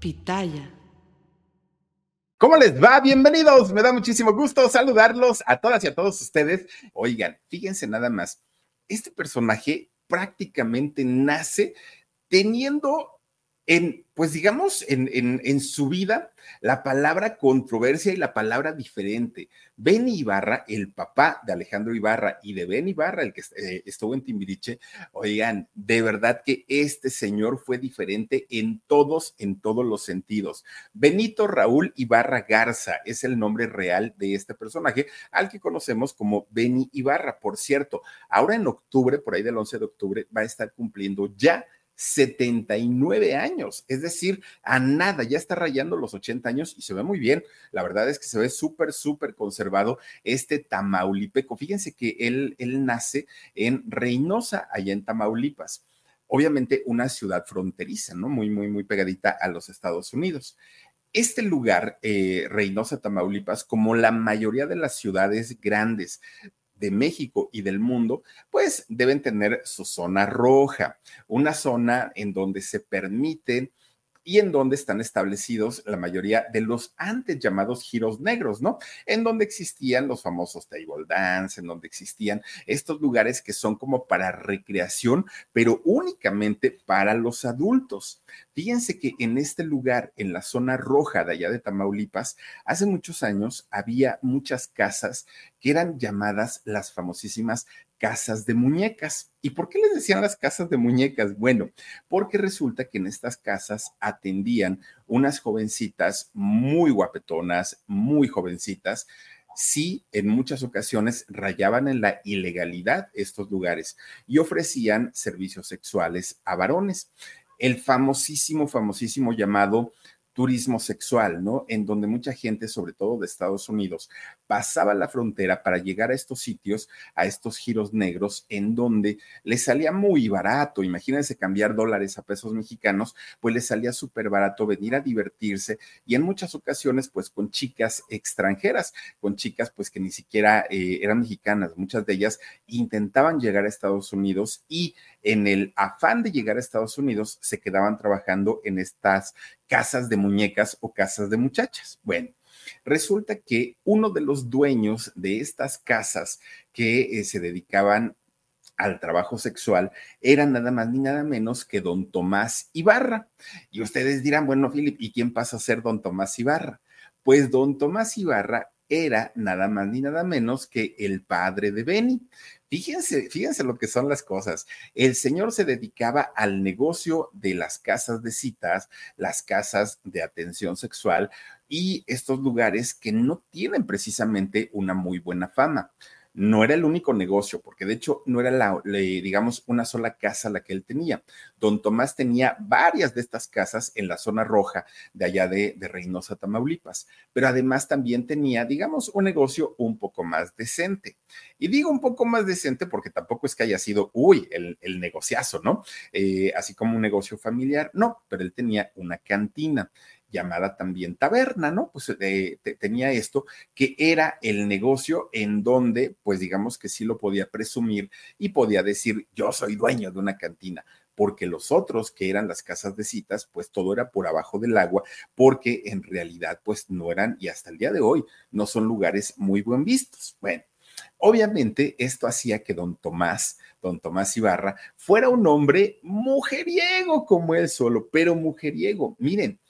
Pitaya. ¿Cómo les va? Bienvenidos. Me da muchísimo gusto saludarlos a todas y a todos ustedes. Oigan, fíjense nada más. Este personaje prácticamente nace teniendo en, pues digamos, en, su vida, la palabra controversia y la palabra diferente. Benny Ibarra, el papá de Alejandro Ibarra y de Ben Ibarra, el que eh, estuvo en Timbiriche, oigan, de verdad que este señor fue diferente en todos, en todos los sentidos. Benito Raúl Ibarra Garza es el nombre real de este personaje, al que conocemos como Benny Ibarra. Por cierto, ahora en octubre, por ahí del 11 de octubre, va a estar cumpliendo ya 79 años, es decir, a nada, ya está rayando los 80 años y se ve muy bien. La verdad es que se ve súper, súper conservado este Tamaulipeco. Fíjense que él, él nace en Reynosa, allá en Tamaulipas. Obviamente una ciudad fronteriza, ¿no? Muy, muy, muy pegadita a los Estados Unidos. Este lugar, eh, Reynosa, Tamaulipas, como la mayoría de las ciudades grandes de México y del mundo, pues deben tener su zona roja, una zona en donde se permite y en donde están establecidos la mayoría de los antes llamados giros negros, ¿no? En donde existían los famosos table dance, en donde existían estos lugares que son como para recreación, pero únicamente para los adultos. Fíjense que en este lugar, en la zona roja de allá de Tamaulipas, hace muchos años había muchas casas que eran llamadas las famosísimas casas de muñecas. ¿Y por qué les decían las casas de muñecas? Bueno, porque resulta que en estas casas atendían unas jovencitas muy guapetonas, muy jovencitas, sí, en muchas ocasiones rayaban en la ilegalidad estos lugares y ofrecían servicios sexuales a varones. El famosísimo, famosísimo llamado turismo sexual, ¿no? En donde mucha gente, sobre todo de Estados Unidos, pasaba la frontera para llegar a estos sitios, a estos giros negros, en donde les salía muy barato. Imagínense cambiar dólares a pesos mexicanos, pues les salía súper barato venir a divertirse y en muchas ocasiones, pues con chicas extranjeras, con chicas pues que ni siquiera eh, eran mexicanas, muchas de ellas intentaban llegar a Estados Unidos y en el afán de llegar a Estados Unidos se quedaban trabajando en estas casas de muñecas o casas de muchachas. Bueno, resulta que uno de los dueños de estas casas que eh, se dedicaban al trabajo sexual era nada más ni nada menos que don Tomás Ibarra. Y ustedes dirán, bueno, Philip, ¿y quién pasa a ser don Tomás Ibarra? Pues don Tomás Ibarra era nada más ni nada menos que el padre de Benny. Fíjense, fíjense lo que son las cosas. El señor se dedicaba al negocio de las casas de citas, las casas de atención sexual y estos lugares que no tienen precisamente una muy buena fama no era el único negocio, porque de hecho no era la, digamos, una sola casa la que él tenía. Don Tomás tenía varias de estas casas en la zona roja de allá de, Reynosa, Tamaulipas, pero además también tenía, digamos, un negocio un poco más decente. Y digo un poco más decente porque tampoco es que haya sido, uy, el, negociazo, ¿no? Eh, así como un negocio familiar, no, pero él tenía una cantina llamada también taberna, ¿no? Pues eh, tenía esto, que era el negocio en donde, pues digamos que sí lo podía presumir y podía decir, yo soy dueño de una cantina porque los otros, que eran las casas de citas, pues todo era por abajo del agua, porque en realidad, pues no eran, y hasta el día de hoy, no son lugares muy buen vistos. Bueno, Obviamente esto hacía que don Tomás, don Tomás Ibarra, fuera un hombre mujeriego como él solo, pero mujeriego. Miren,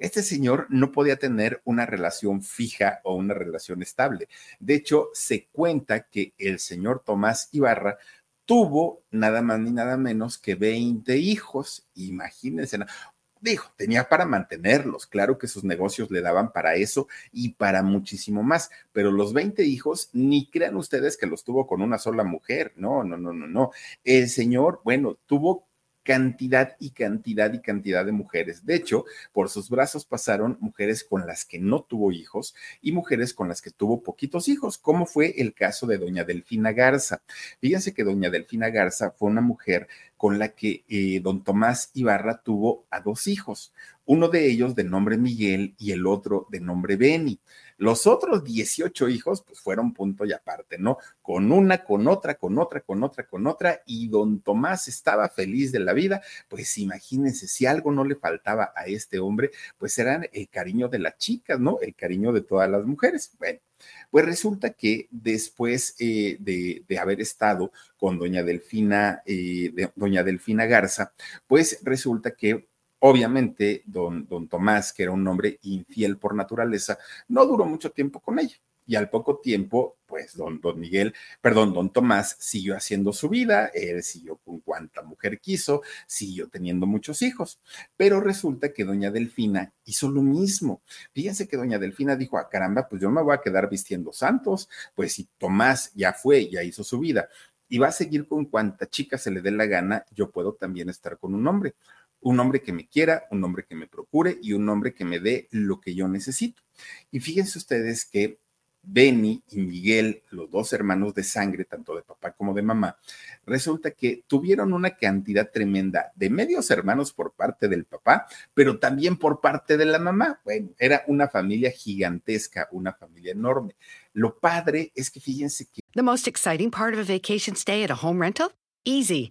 este señor no podía tener una relación fija o una relación estable. De hecho, se cuenta que el señor Tomás Ibarra tuvo nada más ni nada menos que 20 hijos. Imagínense, dijo, tenía para mantenerlos, claro que sus negocios le daban para eso y para muchísimo más, pero los 20 hijos, ni crean ustedes que los tuvo con una sola mujer, no, no, no, no, no. El señor, bueno, tuvo cantidad y cantidad y cantidad de mujeres. De hecho, por sus brazos pasaron mujeres con las que no tuvo hijos y mujeres con las que tuvo poquitos hijos, como fue el caso de doña Delfina Garza. Fíjense que doña Delfina Garza fue una mujer con la que eh, don Tomás Ibarra tuvo a dos hijos, uno de ellos de nombre Miguel y el otro de nombre Beni. Los otros 18 hijos, pues fueron punto y aparte, ¿no? Con una, con otra, con otra, con otra, con otra, y don Tomás estaba feliz de la vida, pues imagínense, si algo no le faltaba a este hombre, pues era el cariño de las chicas, ¿no? El cariño de todas las mujeres. Bueno. Pues resulta que después eh, de, haber estado con doña Delfina, eh, doña Delfina Garza, pues resulta que Obviamente, don, don Tomás, que era un hombre infiel por naturaleza, no duró mucho tiempo con ella. Y al poco tiempo, pues don, don Miguel, perdón, don Tomás siguió haciendo su vida, él siguió con cuanta mujer quiso, siguió teniendo muchos hijos, pero resulta que doña Delfina hizo lo mismo. Fíjense que doña Delfina dijo, ah, caramba, pues yo me voy a quedar vistiendo santos, pues si Tomás ya fue, ya hizo su vida y va a seguir con cuanta chica se le dé la gana, yo puedo también estar con un hombre un hombre que me quiera, un hombre que me procure y un hombre que me dé lo que yo necesito. Y fíjense ustedes que Benny y Miguel, los dos hermanos de sangre, tanto de papá como de mamá, resulta que tuvieron una cantidad tremenda de medios hermanos por parte del papá, pero también por parte de la mamá. Bueno, era una familia gigantesca, una familia enorme. Lo padre es que fíjense que... The most exciting part of a vacation stay at a home rental? Easy.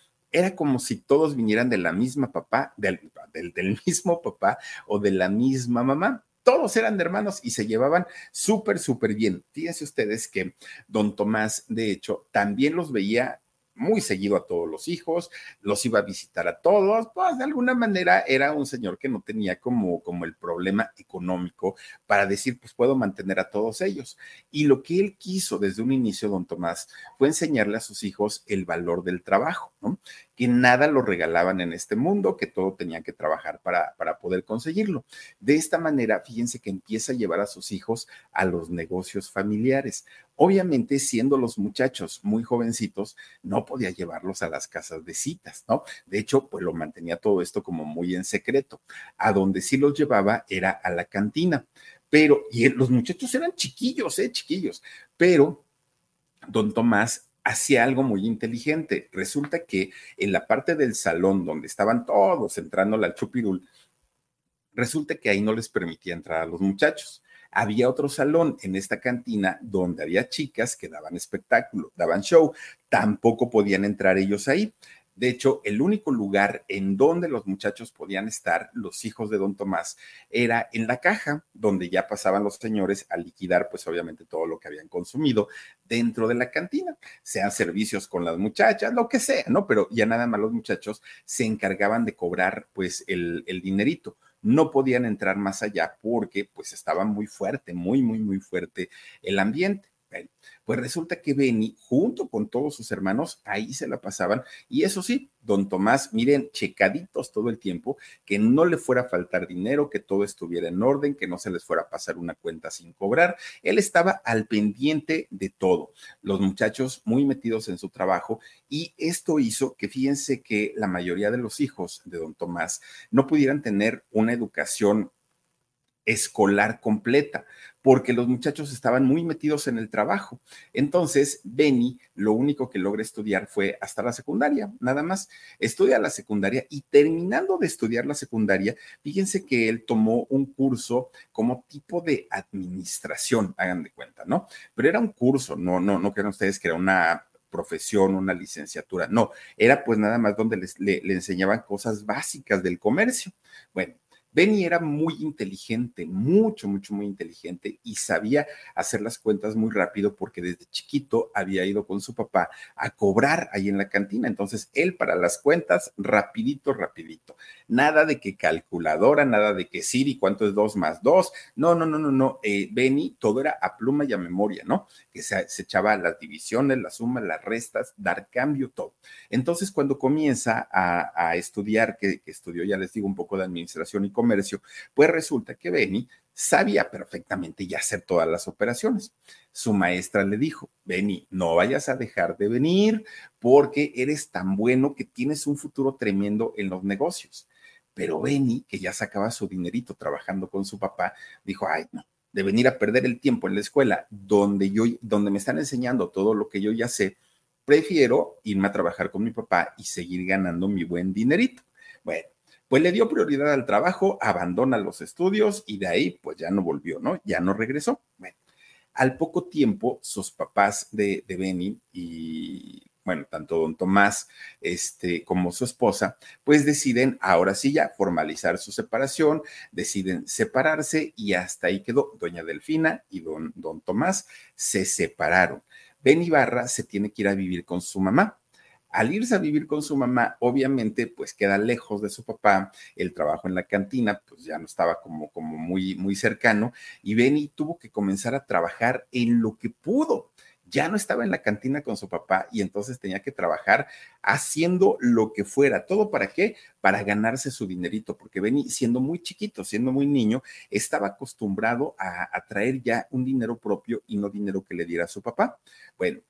Era como si todos vinieran de la misma papá, del, del, mismo papá o de la misma mamá todos eran hermanos y se llevaban súper, súper bien. Fíjense ustedes que don Tomás, de hecho, también los veía muy seguido a todos los hijos, los iba a visitar a todos, pues de alguna manera era un señor que no tenía como, como el problema económico para decir, pues puedo mantener a todos ellos. Y lo que él quiso desde un inicio, don Tomás, fue enseñarle a sus hijos el valor del trabajo, ¿no? Que nada lo regalaban en este mundo, que todo tenían que trabajar para, para poder conseguirlo. De esta manera, fíjense que empieza a llevar a sus hijos a los negocios familiares. Obviamente, siendo los muchachos muy jovencitos, no podía llevarlos a las casas de citas, ¿no? De hecho, pues lo mantenía todo esto como muy en secreto. A donde sí los llevaba era a la cantina. Pero, y los muchachos eran chiquillos, ¿eh? Chiquillos. Pero don Tomás hacía algo muy inteligente. Resulta que en la parte del salón donde estaban todos entrando al chupirul, resulta que ahí no les permitía entrar a los muchachos había otro salón en esta cantina donde había chicas que daban espectáculo, daban show, tampoco podían entrar ellos ahí. De hecho, el único lugar en donde los muchachos podían estar, los hijos de don Tomás, era en la caja, donde ya pasaban los señores a liquidar, pues obviamente todo lo que habían consumido dentro de la cantina, sean servicios con las muchachas, lo que sea, ¿no? Pero ya nada más los muchachos se encargaban de cobrar, pues, el, el dinerito no podían entrar más allá porque pues estaba muy fuerte, muy, muy, muy fuerte el ambiente. Pues resulta que Benny, junto con todos sus hermanos, ahí se la pasaban. Y eso sí, don Tomás, miren, checaditos todo el tiempo, que no le fuera a faltar dinero, que todo estuviera en orden, que no se les fuera a pasar una cuenta sin cobrar. Él estaba al pendiente de todo. Los muchachos muy metidos en su trabajo y esto hizo que fíjense que la mayoría de los hijos de don Tomás no pudieran tener una educación escolar completa, porque los muchachos estaban muy metidos en el trabajo. Entonces, Benny lo único que logra estudiar fue hasta la secundaria, nada más. Estudia la secundaria y terminando de estudiar la secundaria, fíjense que él tomó un curso como tipo de administración, hagan de cuenta, ¿no? Pero era un curso, no, no, no crean ustedes que era una profesión, una licenciatura, no, era pues nada más donde les, le, le enseñaban cosas básicas del comercio. Bueno, Benny era muy inteligente, mucho, mucho, muy inteligente y sabía hacer las cuentas muy rápido porque desde chiquito había ido con su papá a cobrar ahí en la cantina. Entonces, él para las cuentas, rapidito, rapidito. Nada de que calculadora, nada de que Siri, ¿cuánto es dos más dos? No, no, no, no, no. Eh, Benny, todo era a pluma y a memoria, ¿no? Que se, se echaba las divisiones, las sumas, las restas, dar cambio, todo. Entonces, cuando comienza a, a estudiar, que, que estudió, ya les digo, un poco de administración y comercio, pues resulta que Benny sabía perfectamente ya hacer todas las operaciones. Su maestra le dijo, Benny, no vayas a dejar de venir porque eres tan bueno que tienes un futuro tremendo en los negocios. Pero Benny, que ya sacaba su dinerito trabajando con su papá, dijo, ay, no, de venir a perder el tiempo en la escuela donde yo, donde me están enseñando todo lo que yo ya sé, prefiero irme a trabajar con mi papá y seguir ganando mi buen dinerito. Bueno, pues le dio prioridad al trabajo, abandona los estudios y de ahí pues ya no volvió, ¿no? Ya no regresó. Bueno, al poco tiempo sus papás de, de Benny y bueno, tanto don Tomás este, como su esposa, pues deciden ahora sí ya formalizar su separación, deciden separarse y hasta ahí quedó doña Delfina y don, don Tomás se separaron. Ben Ibarra se tiene que ir a vivir con su mamá. Al irse a vivir con su mamá, obviamente, pues queda lejos de su papá, el trabajo en la cantina, pues ya no estaba como, como muy, muy cercano, y Benny tuvo que comenzar a trabajar en lo que pudo. Ya no estaba en la cantina con su papá y entonces tenía que trabajar haciendo lo que fuera. ¿Todo para qué? Para ganarse su dinerito, porque Benny, siendo muy chiquito, siendo muy niño, estaba acostumbrado a, a traer ya un dinero propio y no dinero que le diera su papá. Bueno,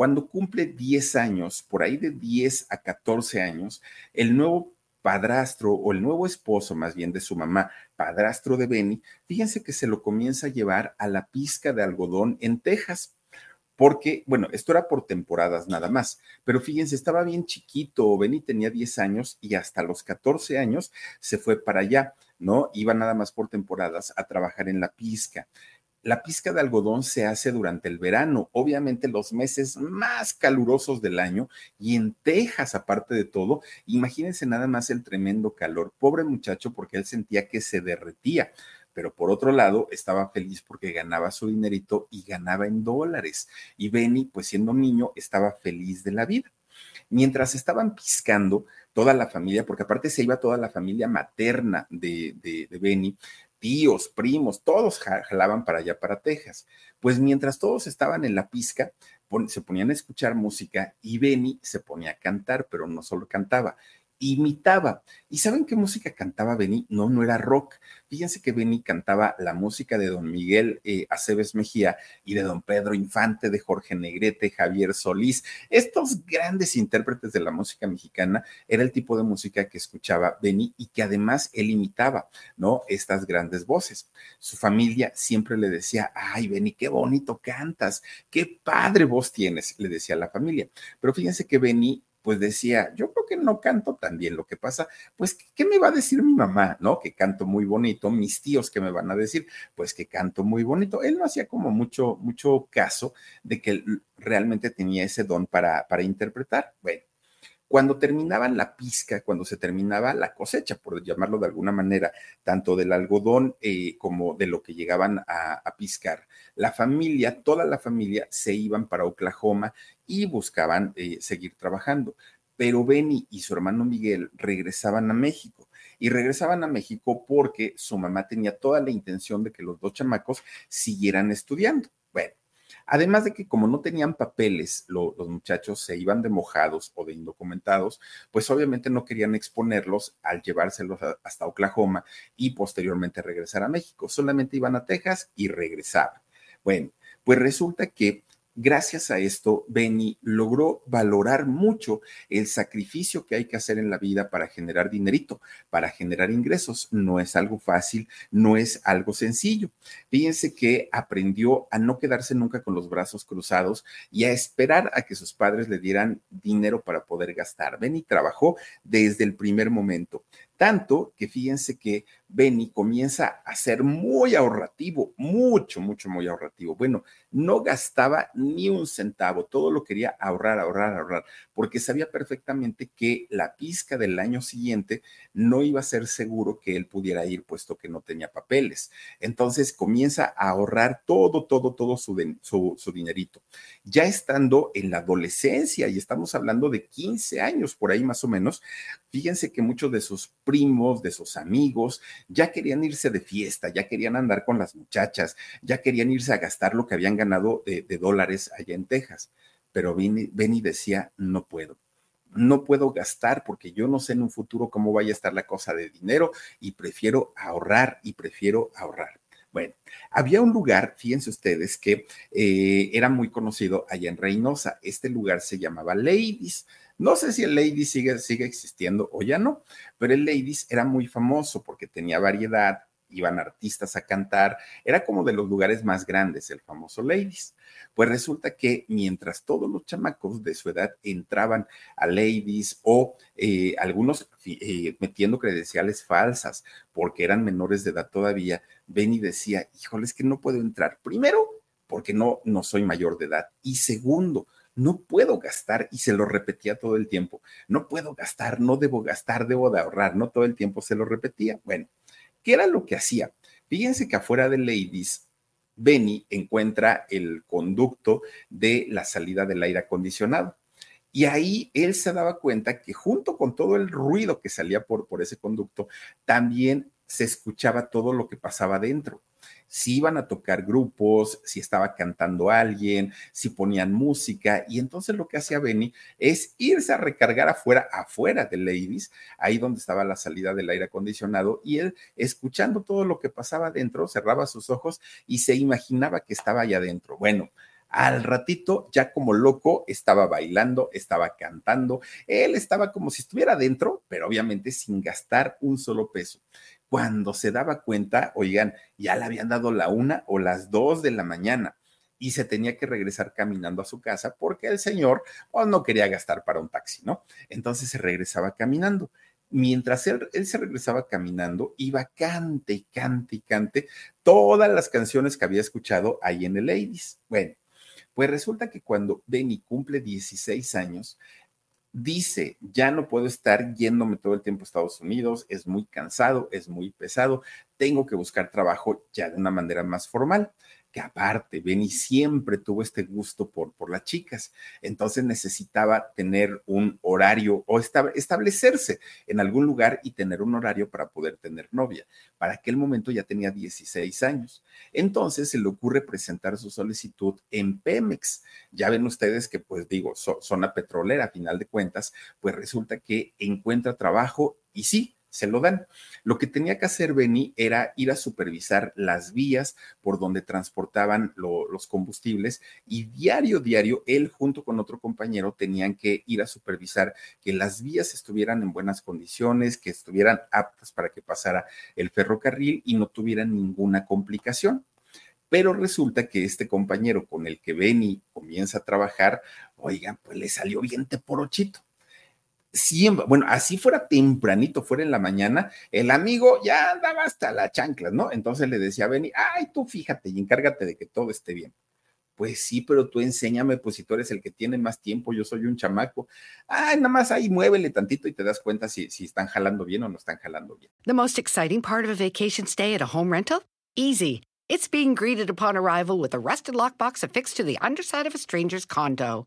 cuando cumple 10 años, por ahí de 10 a 14 años, el nuevo padrastro o el nuevo esposo más bien de su mamá, padrastro de Benny, fíjense que se lo comienza a llevar a la pizca de algodón en Texas. Porque, bueno, esto era por temporadas nada más, pero fíjense, estaba bien chiquito, Benny tenía 10 años y hasta los 14 años se fue para allá, ¿no? Iba nada más por temporadas a trabajar en la pizca. La pizca de algodón se hace durante el verano, obviamente los meses más calurosos del año y en Texas, aparte de todo, imagínense nada más el tremendo calor. Pobre muchacho porque él sentía que se derretía pero por otro lado estaba feliz porque ganaba su dinerito y ganaba en dólares. Y Benny, pues siendo niño, estaba feliz de la vida. Mientras estaban piscando, toda la familia, porque aparte se iba toda la familia materna de, de, de Benny, tíos, primos, todos jalaban para allá, para Texas. Pues mientras todos estaban en la pizca, se ponían a escuchar música y Benny se ponía a cantar, pero no solo cantaba, imitaba. ¿Y saben qué música cantaba Benny? No, no era rock. Fíjense que Benny cantaba la música de don Miguel eh, Aceves Mejía y de don Pedro Infante, de Jorge Negrete, Javier Solís. Estos grandes intérpretes de la música mexicana era el tipo de música que escuchaba Benny y que además él imitaba, ¿no? Estas grandes voces. Su familia siempre le decía, ay, Benny, qué bonito cantas, qué padre voz tienes, le decía la familia. Pero fíjense que Benny pues decía, yo creo que no canto tan bien. Lo que pasa, pues, ¿qué me va a decir mi mamá? ¿No? Que canto muy bonito. Mis tíos, ¿qué me van a decir? Pues que canto muy bonito. Él no hacía como mucho, mucho caso de que realmente tenía ese don para, para interpretar. Bueno, cuando terminaban la pizca, cuando se terminaba la cosecha, por llamarlo de alguna manera, tanto del algodón eh, como de lo que llegaban a, piscar, la familia, toda la familia se iban para Oklahoma y buscaban eh, seguir trabajando. Pero Benny y su hermano Miguel regresaban a México y regresaban a México porque su mamá tenía toda la intención de que los dos chamacos siguieran estudiando. Además de que como no tenían papeles, lo, los muchachos se iban de mojados o de indocumentados, pues obviamente no querían exponerlos al llevárselos hasta Oklahoma y posteriormente regresar a México. Solamente iban a Texas y regresaban. Bueno, pues resulta que Gracias a esto, Benny logró valorar mucho el sacrificio que hay que hacer en la vida para generar dinerito, para generar ingresos. No es algo fácil, no es algo sencillo. Fíjense que aprendió a no quedarse nunca con los brazos cruzados y a esperar a que sus padres le dieran dinero para poder gastar. Benny trabajó desde el primer momento. Tanto que fíjense que Benny comienza a ser muy ahorrativo, mucho, mucho, muy ahorrativo. Bueno, no gastaba ni un centavo, todo lo quería ahorrar, ahorrar, ahorrar, porque sabía perfectamente que la pizca del año siguiente no iba a ser seguro que él pudiera ir, puesto que no tenía papeles. Entonces comienza a ahorrar todo, todo, todo su, su, dinerito. Ya estando en la adolescencia, y estamos hablando de 15 años por ahí más o menos, fíjense que muchos de sus primos, de sus amigos, ya querían irse de fiesta, ya querían andar con las muchachas, ya querían irse a gastar lo que habían ganado de, dólares allá en Texas. Pero Benny decía, no puedo no puedo gastar porque yo no sé en un futuro cómo vaya a estar la cosa de dinero y prefiero ahorrar y prefiero ahorrar. Bueno, había un lugar, fíjense ustedes, que eh, era muy conocido allá en Reynosa. Este lugar se llamaba Ladies. No sé si el Ladies sigue, sigue existiendo o ya no, pero el Ladies era muy famoso porque tenía variedad, iban artistas a cantar, era como de los lugares más grandes, el famoso Ladies. Pues resulta que mientras todos los chamacos de su edad entraban a Ladies o eh, algunos eh, metiendo credenciales falsas porque eran menores de edad todavía, Benny decía, híjole, es que no puedo entrar. Primero, porque no, no soy mayor de edad. Y segundo, no puedo gastar, y se lo repetía todo el tiempo, no puedo gastar, no debo gastar, debo de ahorrar, no todo el tiempo se lo repetía. Bueno, ¿qué era lo que hacía? Fíjense que afuera de Ladies, Benny encuentra el conducto de la salida del aire acondicionado. Y ahí él se daba cuenta que junto con todo el ruido que salía por, por ese conducto, también se escuchaba todo lo que pasaba dentro si iban a tocar grupos, si estaba cantando alguien, si ponían música. Y entonces lo que hacía Benny es irse a recargar afuera, afuera de Ladies, ahí donde estaba la salida del aire acondicionado, y él, escuchando todo lo que pasaba dentro, cerraba sus ojos y se imaginaba que estaba allá adentro. Bueno, al ratito, ya como loco, estaba bailando, estaba cantando, él estaba como si estuviera dentro, pero obviamente sin gastar un solo peso. Cuando se daba cuenta, oigan, ya le habían dado la una o las dos de la mañana y se tenía que regresar caminando a su casa porque el señor pues, no quería gastar para un taxi, ¿no? Entonces se regresaba caminando. Mientras él, él, se regresaba caminando, iba cante y cante y cante todas las canciones que había escuchado ahí en el Ladies. Bueno, pues resulta que cuando Benny cumple 16 años, dice, ya no puedo estar yéndome todo el tiempo a Estados Unidos, es muy cansado, es muy pesado, tengo que buscar trabajo ya de una manera más formal que aparte, Benny siempre tuvo este gusto por, por las chicas, entonces necesitaba tener un horario o establecerse en algún lugar y tener un horario para poder tener novia. Para aquel momento ya tenía 16 años. Entonces se le ocurre presentar su solicitud en Pemex. Ya ven ustedes que, pues digo, zona petrolera, a final de cuentas, pues resulta que encuentra trabajo y sí, se lo dan. Lo que tenía que hacer Benny era ir a supervisar las vías por donde transportaban los combustibles y diario, diario, él junto con otro compañero tenían que ir a supervisar que las vías estuvieran en buenas condiciones, que estuvieran aptas para que pasara el ferrocarril y no tuvieran ninguna complicación. Pero resulta que este compañero con el que Benny comienza a trabajar, oigan, pues le salió bien teporochito siempre, bueno, así fuera tempranito, fuera en la mañana, el amigo ya andaba hasta la chancla, ¿no? Entonces le decía a Benny, ay, tú fíjate y encárgate de que todo esté bien. Pues sí, pero tú enséñame, pues si tú eres el que tiene más tiempo, yo soy un chamaco. Ay, nada más ahí muévele tantito y te das cuenta si, si están jalando bien o no están jalando bien. The most exciting part of a vacation stay at a home rental? Easy. It's being greeted upon arrival with a rusted lockbox affixed to the underside of a stranger's condo.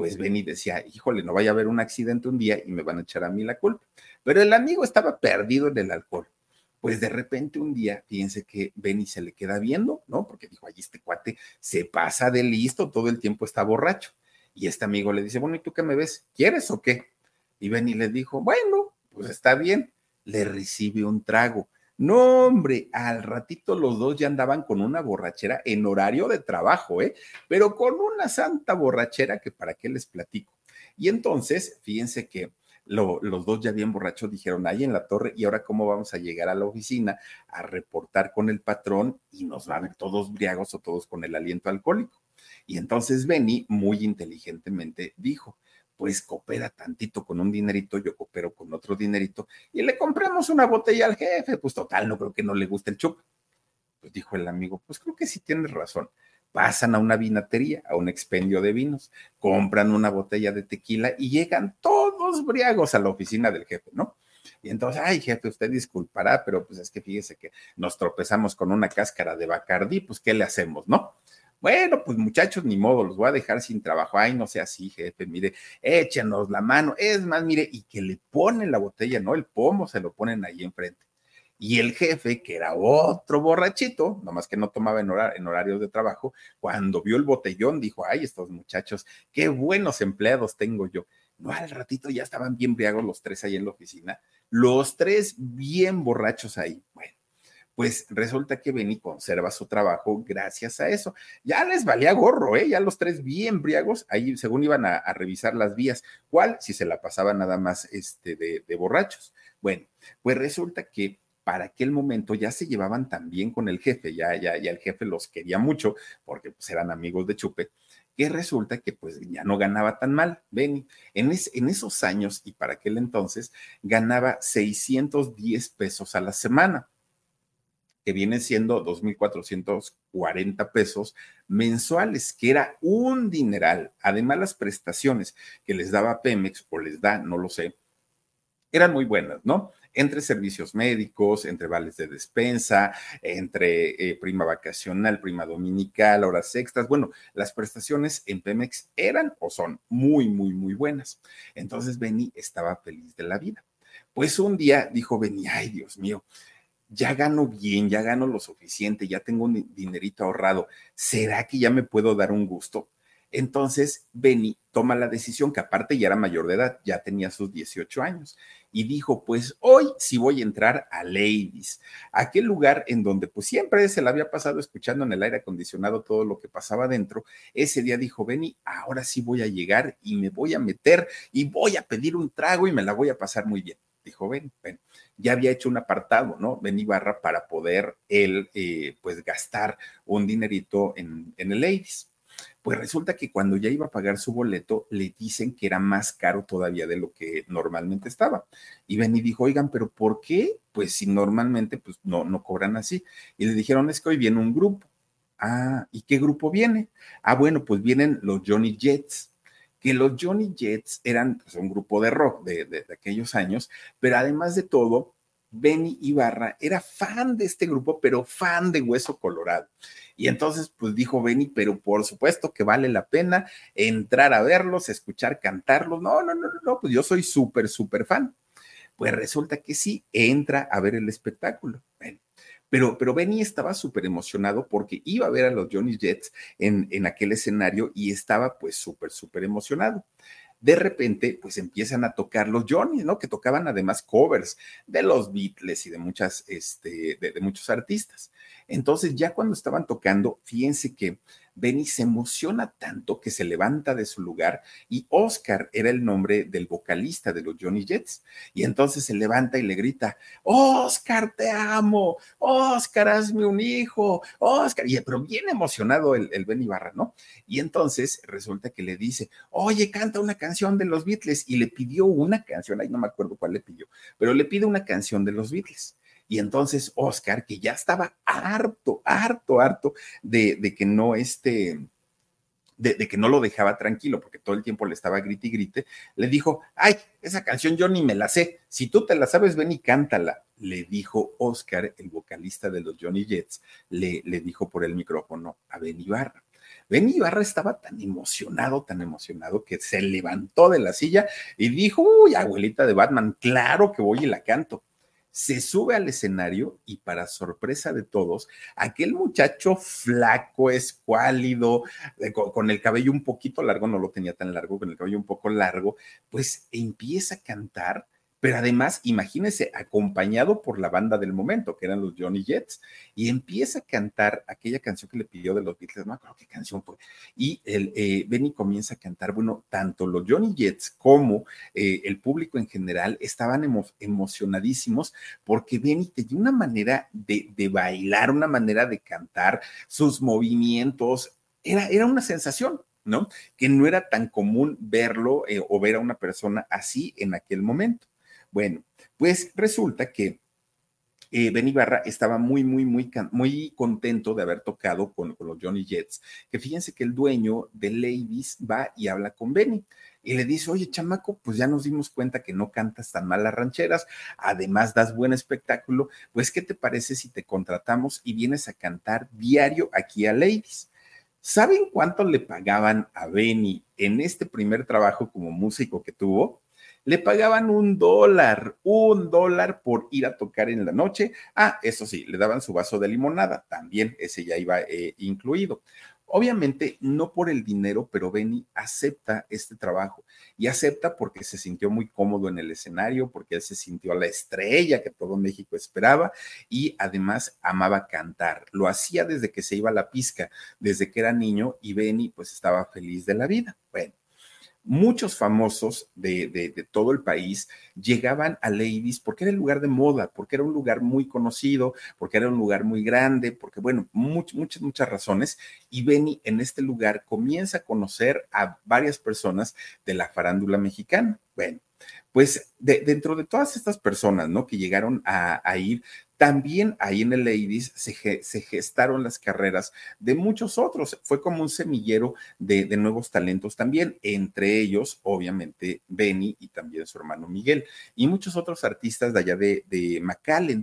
pues Benny decía, híjole, no vaya a haber un accidente un día y me van a echar a mí la culpa. Pero el amigo estaba perdido en el alcohol. Pues de repente un día, fíjense que Benny se le queda viendo, ¿no? Porque dijo, allí este cuate se pasa de listo, todo el tiempo está borracho. Y este amigo le dice, bueno, ¿y tú qué me ves? ¿Quieres o qué? Y Benny le dijo, bueno, pues está bien. Le recibe un trago. No, hombre, al ratito los dos ya andaban con una borrachera en horario de trabajo, ¿eh? Pero con una santa borrachera que para qué les platico. Y entonces, fíjense que los dos ya bien borrachos dijeron, ahí en la torre, ¿y ahora cómo vamos a llegar a la oficina a reportar con el patrón y nos van todos briagos o todos con el aliento alcohólico? Y entonces Benny muy inteligentemente dijo, pues coopera tantito con un dinerito, yo coopero con otro dinerito y le compramos una botella al jefe, pues total, no creo que no le guste el chup. Pues dijo el amigo, pues creo que sí tienes razón. Pasan a una vinatería, a un expendio de vinos, compran una botella de tequila y llegan todos briagos a la oficina del jefe, ¿no? Y entonces, ay, jefe, usted disculpará, pero pues es que fíjese que nos tropezamos con una cáscara de Bacardí, pues ¿qué le hacemos, no? Bueno, pues muchachos, ni modo, los voy a dejar sin trabajo. Ay, no sea así, jefe, mire, échenos la mano. Es más, mire, y que le ponen la botella, ¿no? El pomo se lo ponen ahí enfrente. Y el jefe, que era otro borrachito, nomás que no tomaba en, en horarios de trabajo, cuando vio el botellón dijo, ay, estos muchachos, qué buenos empleados tengo yo. No, al ratito ya estaban bien briagos los tres ahí en la oficina, los tres bien borrachos ahí. Bueno, pues resulta que Benny conserva su trabajo gracias a eso. Ya les valía gorro, ¿eh? Ya los tres bien briagos, ahí según iban a, revisar las vías, ¿cuál? Si se la pasaba nada más este, de, borrachos. Bueno, pues resulta que para aquel momento ya se llevaban tan bien con el jefe, ya, ya, ya el jefe los quería mucho porque pues, eran amigos de Chupe, que resulta que pues ya no ganaba tan mal, Benny. En, en esos años y para aquel entonces ganaba 610 pesos a la semana que viene siendo 2.440 pesos mensuales, que era un dineral. Además, las prestaciones que les daba Pemex o les da, no lo sé, eran muy buenas, ¿no? Entre servicios médicos, entre vales de despensa, entre eh, prima vacacional, prima dominical, horas extras. Bueno, las prestaciones en Pemex eran o son muy, muy, muy buenas. Entonces Benny estaba feliz de la vida. Pues un día dijo Benny, ay Dios mío, ya gano bien, ya gano lo suficiente, ya tengo un dinerito ahorrado, ¿será que ya me puedo dar un gusto? Entonces, Benny toma la decisión, que aparte ya era mayor de edad, ya tenía sus 18 años, y dijo, pues hoy sí voy a entrar a Ladies, aquel lugar en donde pues siempre se la había pasado escuchando en el aire acondicionado todo lo que pasaba dentro. Ese día dijo, Benny, ahora sí voy a llegar y me voy a meter y voy a pedir un trago y me la voy a pasar muy bien. Dijo, ven, ven ya había hecho un apartado, ¿no? Ben Ibarra para poder él, eh, pues, gastar un dinerito en, en el Ladies. Pues resulta que cuando ya iba a pagar su boleto, le dicen que era más caro todavía de lo que normalmente estaba. Y Benny dijo, oigan, pero ¿por qué? Pues si normalmente pues no, no cobran así. Y le dijeron, es que hoy viene un grupo. Ah, ¿y qué grupo viene? Ah, bueno, pues vienen los Johnny Jets que los Johnny Jets eran pues, un grupo de rock de, aquellos años, pero además de todo, Benny Ibarra era fan de este grupo, pero fan de Hueso Colorado. Y entonces, pues dijo Benny, pero por supuesto que vale la pena entrar a verlos, escuchar cantarlos. No, no, no, no, pues yo soy súper, súper fan. Pues resulta que sí, entra a ver el espectáculo. Pero, pero Benny estaba súper emocionado porque iba a ver a los Johnny Jets en, en aquel escenario y estaba pues súper, súper emocionado de repente, pues empiezan a tocar los Johnny, ¿no? Que tocaban además covers de los Beatles y de muchas, este, de, muchos artistas. Entonces, ya cuando estaban tocando, fíjense que Benny se emociona tanto que se levanta de su lugar y Oscar era el nombre del vocalista de los Johnny Jets. Y entonces se levanta y le grita, Oscar, te amo, Oscar, hazme un hijo, Oscar. Y, pero bien emocionado el, el Benny Barra, ¿no? Y entonces resulta que le dice, oye, canta una canción de los Beatles. Y le pidió una canción, ahí no me acuerdo cuál le pidió, pero le pide una canción de los Beatles. Y entonces Oscar, que ya estaba harto, harto, harto de, que no este de, que no lo dejaba tranquilo, porque todo el tiempo le estaba grite y grite, le dijo, ay, esa canción yo ni me la sé, si tú te la sabes, ven y cántala. Le dijo Oscar, el vocalista de los Johnny Jets, le, le dijo por el micrófono a Benny Ibarra. Benny Ibarra estaba tan emocionado, tan emocionado, que se levantó de la silla y dijo, uy, abuelita de Batman, claro que voy y la canto se sube al escenario y para sorpresa de todos, aquel muchacho flaco, escuálido, con, el cabello un poquito largo, no lo tenía tan largo, con el cabello un poco largo, pues empieza a cantar pero además, imagínese, acompañado por la banda del momento, que eran los Johnny Jets, y empieza a cantar aquella canción que le pidió de los Beatles, no creo qué canción fue, y el, eh, Benny comienza a cantar, bueno, tanto los Johnny Jets como eh, el público en general estaban emocionadísimos porque Benny tenía una manera de, bailar, una manera de cantar, sus movimientos, era, era una sensación, ¿no? Que no era tan común verlo eh, o ver a una persona así en aquel momento. Bueno, pues resulta que eh, Benny Barra estaba muy, muy, muy, muy contento de haber tocado con, los Johnny Jets, que fíjense que el dueño de Ladies va y habla con Benny y le dice, oye, chamaco, pues ya nos dimos cuenta que no cantas tan mal las rancheras, además das buen espectáculo, pues ¿qué te parece si te contratamos y vienes a cantar diario aquí a Ladies? ¿Saben cuánto le pagaban a Benny en este primer trabajo como músico que tuvo? Le pagaban un dólar, un dólar por ir a tocar en la noche. Ah, eso sí, le daban su vaso de limonada, también ese ya iba eh, incluido. Obviamente no por el dinero, pero Benny acepta este trabajo y acepta porque se sintió muy cómodo en el escenario, porque él se sintió la estrella que todo México esperaba y además amaba cantar. Lo hacía desde que se iba a la pizca, desde que era niño y Benny pues estaba feliz de la vida. Bueno, muchos famosos de, todo el país llegaban a Ladies porque era el lugar de moda, porque era un lugar muy conocido, porque era un lugar muy grande, porque bueno, muchas, muchas, muchas razones. Y Benny en este lugar comienza a conocer a varias personas de la farándula mexicana. Bueno, pues dentro de todas estas personas, ¿no? Que llegaron a, ir, también ahí en el Ladies se, gestaron las carreras de muchos otros. Fue como un semillero de, nuevos talentos también, entre ellos, obviamente, Benny y también su hermano Miguel. Y muchos otros artistas de allá de, de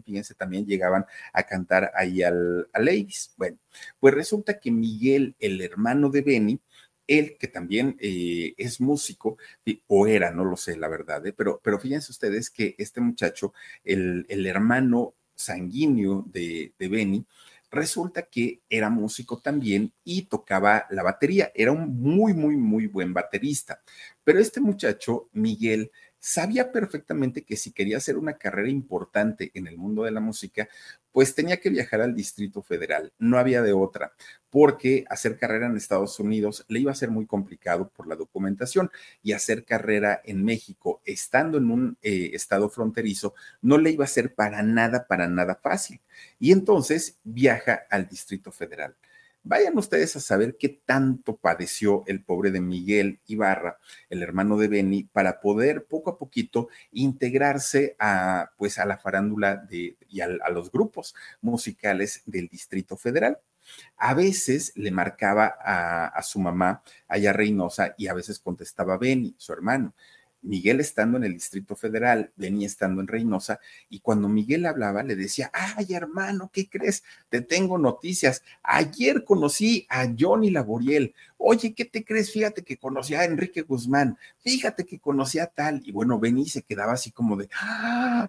fíjense, también llegaban a cantar ahí al, Ladies. Bueno, pues resulta que Miguel, el hermano de Benny, él, que también eh, es músico, o era, no lo sé, la verdad, ¿eh? pero, pero fíjense ustedes que este muchacho, el, hermano sanguíneo de, de Benny, resulta que era músico también y tocaba la batería. Era un muy, muy, muy buen baterista. Pero este muchacho, Miguel, sabía perfectamente que si quería hacer una carrera importante en el mundo de la música, pues tenía que viajar al Distrito Federal, no había de otra, porque hacer carrera en Estados Unidos le iba a ser muy complicado por la documentación y hacer carrera en México, estando en un eh, estado fronterizo, no le iba a ser para nada, para nada fácil. Y entonces viaja al Distrito Federal. Vayan ustedes a saber qué tanto padeció el pobre de Miguel Ibarra, el hermano de Benny, para poder poco a poquito integrarse a, pues, a la farándula de, y a, los grupos musicales del Distrito Federal. A veces le marcaba a, a, su mamá allá Reynosa y a veces contestaba Benny, su hermano. Miguel estando en el Distrito Federal, venía estando en Reynosa, y cuando Miguel hablaba le decía, ay hermano, ¿qué crees? Te tengo noticias. Ayer conocí a Johnny Laboriel. Oye, ¿qué te crees? Fíjate que conocí a Enrique Guzmán. Fíjate que conocí a tal. Y bueno, venía y se quedaba así como de,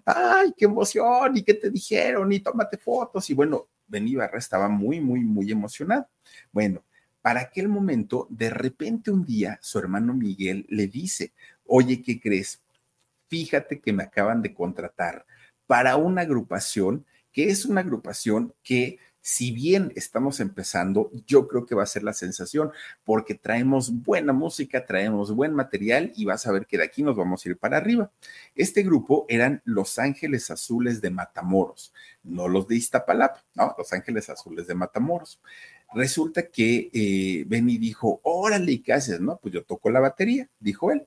ay, qué emoción, y qué te dijeron, y tómate fotos. Y bueno, Benny Barra estaba muy, muy, muy emocionado. Bueno, para aquel momento, de repente un día, su hermano Miguel le dice, oye, ¿qué crees? Fíjate que me acaban de contratar para una agrupación que es una agrupación que si bien estamos empezando, yo creo que va a ser la sensación porque traemos buena música, traemos buen material y vas a ver que de aquí nos vamos a ir para arriba. Este grupo eran Los Ángeles Azules de Matamoros, no los de Iztapalapa, no, Los Ángeles Azules de Matamoros. Resulta que eh, Benny dijo, órale, ¿qué haces? No, pues yo toco la batería, dijo él.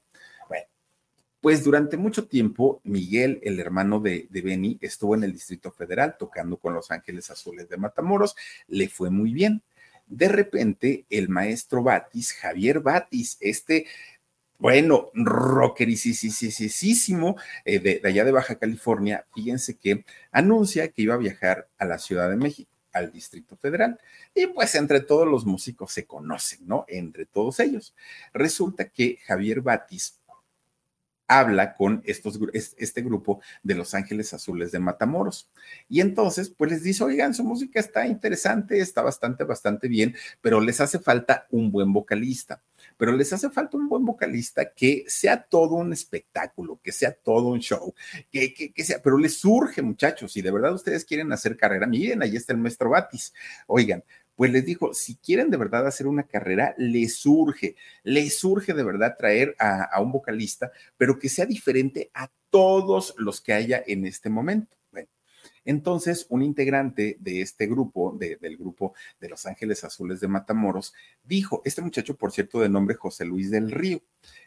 Pues durante mucho tiempo, Miguel, el hermano de, de Benny, estuvo en el Distrito Federal tocando con Los Ángeles Azules de Matamoros, le fue muy bien. de repente el maestro Batis, Javier Batis, este bueno, rockerisísimo eh, de, de allá de Baja California, fíjense que anuncia que iba a viajar a la Ciudad de México al Distrito Federal. Y pues entre todos los músicos se conocen, ¿no? Entre todos ellos. Resulta que Javier Batis habla con estos, este grupo de Los Ángeles Azules de Matamoros. Y entonces, pues les dice, oigan, su música está interesante, está bastante, bastante bien, pero les hace falta un buen vocalista. Pero les hace falta un buen vocalista que sea todo un espectáculo, que sea todo un show, que, que, sea, pero les surge, muchachos, y de verdad ustedes quieren hacer carrera, miren, ahí está el maestro Batis. Oigan, pues les dijo, si quieren de verdad hacer una carrera, les surge, les surge de verdad traer a, un vocalista, pero que sea diferente a todos los que haya en este momento. Entonces un integrante de este grupo, del grupo de Los Ángeles Azules de Matamoros, dijo, este muchacho, por cierto, de nombre José Luis del Río,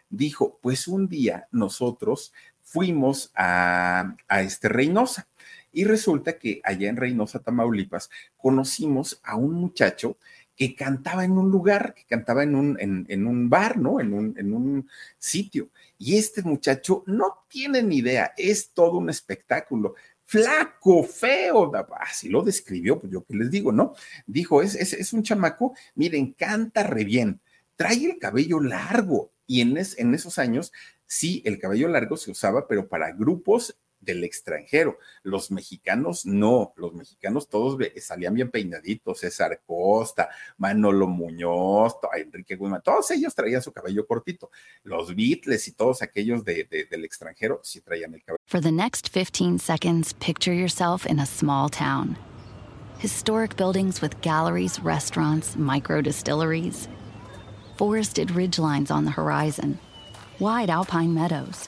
dijo, pues un día nosotros fuimos a, a este Reynosa y resulta que allá en Reynosa, Tamaulipas, conocimos a un muchacho que cantaba en un lugar, que cantaba en un, en, un bar, ¿no? En un, en un sitio. Y este muchacho no tiene ni idea, es todo un espectáculo flaco, feo, así lo describió, pues yo qué les digo, ¿no? Dijo, es, es, es un chamaco, miren, canta re bien, trae el cabello largo, y en, en esos años, sí, el cabello largo se usaba, pero para grupos del extranjero. Los mexicanos no, los mexicanos todos salían bien peinaditos, César Costa, Manolo Muñoz, Enrique Guzmán, todos ellos traían su cabello cortito. Los Beatles y todos aquellos de, de, del extranjero sí traían el cabello. For the next 15 seconds, picture yourself in a small town. Historic buildings with galleries, restaurants, micro distilleries. Forested ridgelines on the horizon. Wide alpine meadows.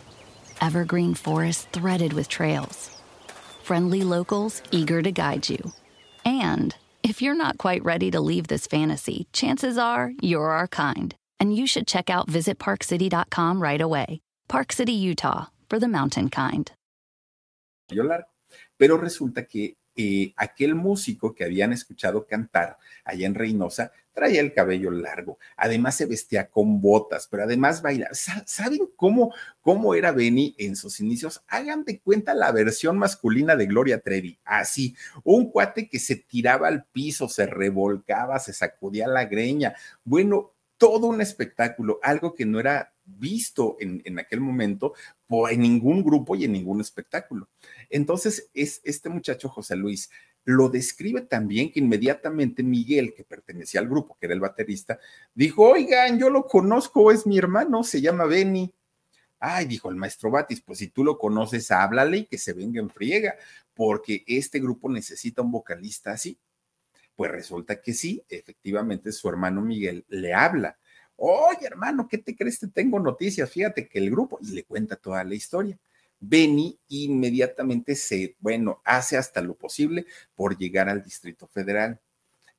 Evergreen forest threaded with trails, friendly locals eager to guide you. And if you're not quite ready to leave this fantasy, chances are you're our kind, and you should check out visitparkcity.com right away. Park City, Utah, for the mountain kind. Pero resulta que eh, aquel músico que habían escuchado cantar allá en Reynosa traía el cabello largo, además se vestía con botas, pero además bailaba. ¿Saben cómo, cómo era Benny en sus inicios? Hagan de cuenta la versión masculina de Gloria Trevi, así, un cuate que se tiraba al piso, se revolcaba, se sacudía la greña. Bueno, todo un espectáculo, algo que no era visto en, en aquel momento por, en ningún grupo y en ningún espectáculo. Entonces, es este muchacho José Luis lo describe también que inmediatamente Miguel, que pertenecía al grupo, que era el baterista, dijo, oigan, yo lo conozco, es mi hermano, se llama Benny. Ay, dijo el maestro Batis, pues si tú lo conoces, háblale y que se venga en friega, porque este grupo necesita un vocalista así. Pues resulta que sí, efectivamente su hermano Miguel le habla. Oye, hermano, ¿qué te crees? Te tengo noticias. Fíjate que el grupo, y le cuenta toda la historia. Benny inmediatamente se, bueno, hace hasta lo posible por llegar al Distrito Federal.